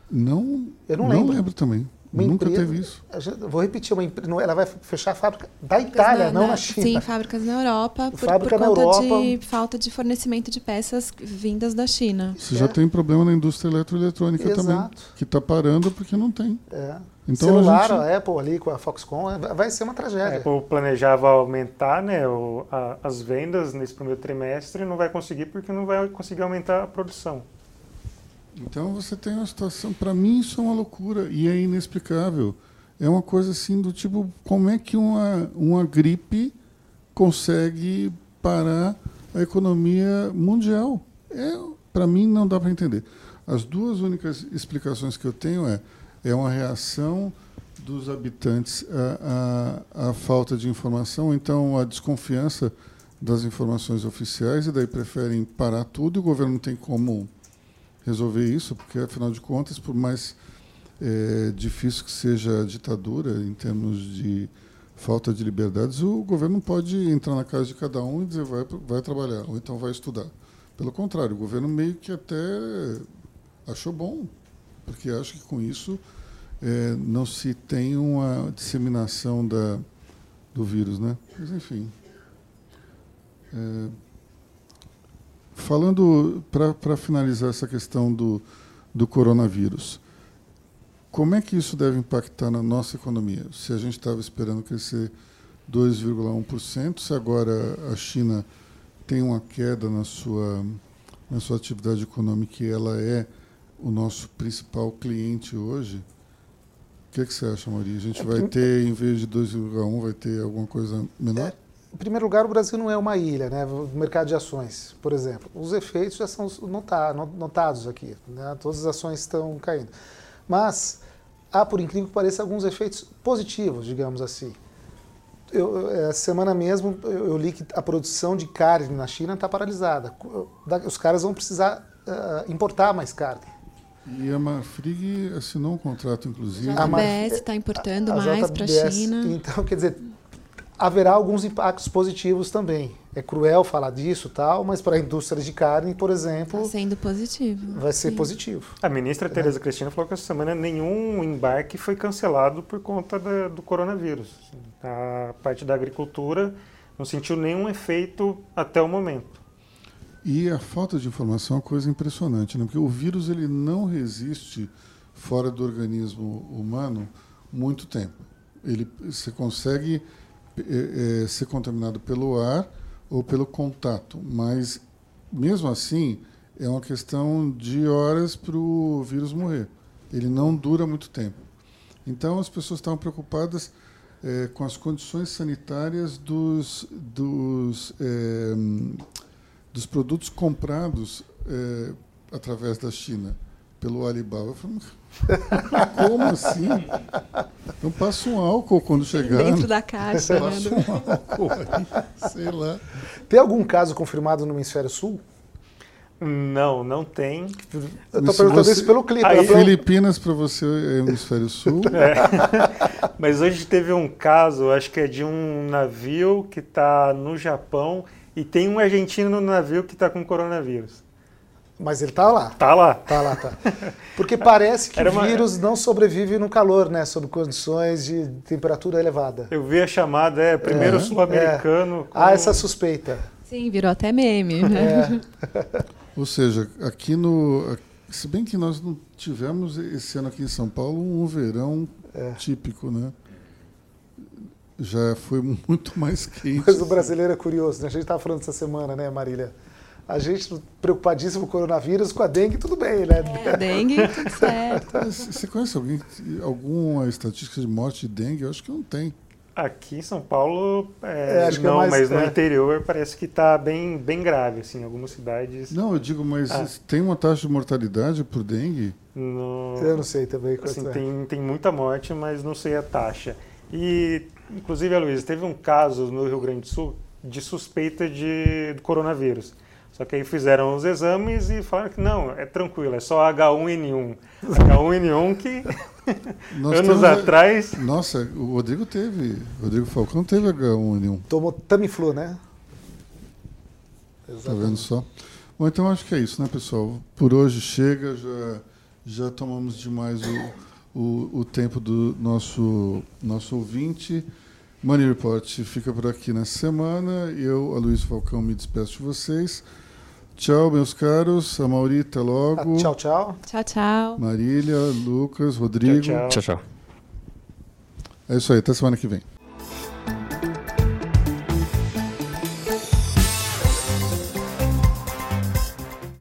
Não, eu não, não lembro. lembro também. Uma Nunca empresa, teve isso. Vou repetir, uma, ela vai fechar a fábrica da Itália, na, não na China. Sim, fábricas na Europa, por, Fábrica por conta Europa, de falta de fornecimento de peças vindas da China. Você é. já tem problema na indústria eletroeletrônica Exato. também, que está parando porque não tem. É. Então, Celular, a, gente... a, Apple ali com a Foxconn, vai ser uma tragédia. A Apple planejava aumentar né, o, a, as vendas nesse primeiro trimestre e não vai conseguir porque não vai conseguir aumentar a produção. Então você tem uma situação, para mim isso é uma loucura e é inexplicável. É uma coisa assim do tipo, como é que uma, uma gripe consegue parar a economia mundial? É, para mim não dá para entender. As duas únicas explicações que eu tenho é é uma reação dos habitantes à, à, à falta de informação, então a desconfiança das informações oficiais e daí preferem parar tudo e o governo não tem como resolver isso, porque, afinal de contas, por mais é, difícil que seja a ditadura em termos de falta de liberdades, o governo não pode entrar na casa de cada um e dizer vai, vai trabalhar, ou então vai estudar. Pelo contrário, o governo meio que até achou bom, porque acha que com isso é, não se tem uma disseminação da, do vírus. Né? Mas, enfim. É, Falando, para finalizar essa questão do, do coronavírus, como é que isso deve impactar na nossa economia? Se a gente estava esperando crescer 2,1%, se agora a China tem uma queda na sua, na sua atividade econômica e ela é o nosso principal cliente hoje, o que, é que você acha, Maria? A gente vai ter, em vez de 2,1, vai ter alguma coisa menor? É, em primeiro lugar, o Brasil não é uma ilha, né? O mercado de ações, por exemplo. Os efeitos já são notados aqui, né? Todas as ações estão caindo. Mas há, por incrível que pareça, alguns efeitos positivos, digamos assim. Eu, essa semana mesmo eu li que a produção de carne na China está paralisada. Os caras vão precisar uh, importar mais carne. E a Marfrig assinou um contrato, inclusive. A JBS está importando a, a mais para a China. Então, quer dizer, haverá alguns impactos positivos também. É cruel falar disso tal, mas para a indústria de carne, por exemplo. Está sendo positivo. Vai ser sim. positivo. A ministra é. Tereza Cristina falou que essa semana nenhum embarque foi cancelado por conta da, do coronavírus. A parte da agricultura não sentiu nenhum efeito até o momento. E a falta de informação é uma coisa impressionante, né? porque o vírus ele não resiste fora do organismo humano muito tempo. Ele, você consegue é, é, ser contaminado pelo ar ou pelo contato, mas mesmo assim é uma questão de horas para o vírus morrer. Ele não dura muito tempo. Então as pessoas estavam preocupadas é, com as condições sanitárias dos, dos, é, dos produtos comprados é, através da China pelo Alibaba. Eu falei, como assim? Então passa um álcool quando chegar. Dentro da caixa. Passa né? um álcool aí, sei lá. Tem algum caso confirmado no Hemisfério Sul? Não, não tem. Eu estou perguntando você... isso pelo clipe. Aí, Filipinas para você é Hemisfério Sul. É. Mas hoje teve um caso, acho que é de um navio que está no Japão e tem um argentino no navio que está com coronavírus. Mas ele está lá. Está lá. Está lá, tá. Porque parece que o vírus não sobrevive no calor, né? Sob condições de temperatura elevada. Eu vi a chamada, é, primeiro é, sul-americano. É. Com... Ah, essa suspeita. Sim, virou até meme. Né? É. Ou seja, aqui no. Se bem que nós não tivemos esse ano aqui em São Paulo um verão é. típico, né? já foi muito mais quente. Mas o brasileiro é curioso, né? A gente estava falando essa semana, né, Marília? A gente preocupadíssimo com o coronavírus, com a dengue tudo bem, né? É, dengue, tudo certo. Você conhece alguém, alguma estatística de morte de dengue? Eu acho que não tem. Aqui em São Paulo, é, é, não, é mais, mas no é. interior parece que está bem, bem grave, assim, em algumas cidades. Não, eu digo, mas ah. tem uma taxa de mortalidade por dengue? No, eu não sei também. Assim, é. tem, tem muita morte, mas não sei a taxa. E, inclusive, a Luísa, teve um caso no Rio Grande do Sul de suspeita de coronavírus. Só que aí fizeram os exames e falaram que não, é tranquilo, é só H1N1. H1N1 que anos atrás. Nossa, o Rodrigo teve. O Rodrigo Falcão teve H1N1. Tomou Tamiflu, né? Exatamente. Tá vendo só? Bom, então acho que é isso, né, pessoal? Por hoje chega, já, já tomamos demais o, o, o tempo do nosso, nosso ouvinte. Money Report fica por aqui nessa semana. Eu, a Luiz Falcão, me despeço de vocês. Tchau, meus caros. A Maurita logo. Ah, tchau, tchau. Tchau, tchau. Marília, Lucas, Rodrigo. Tchau, tchau. tchau, tchau. É isso aí. Até semana que vem.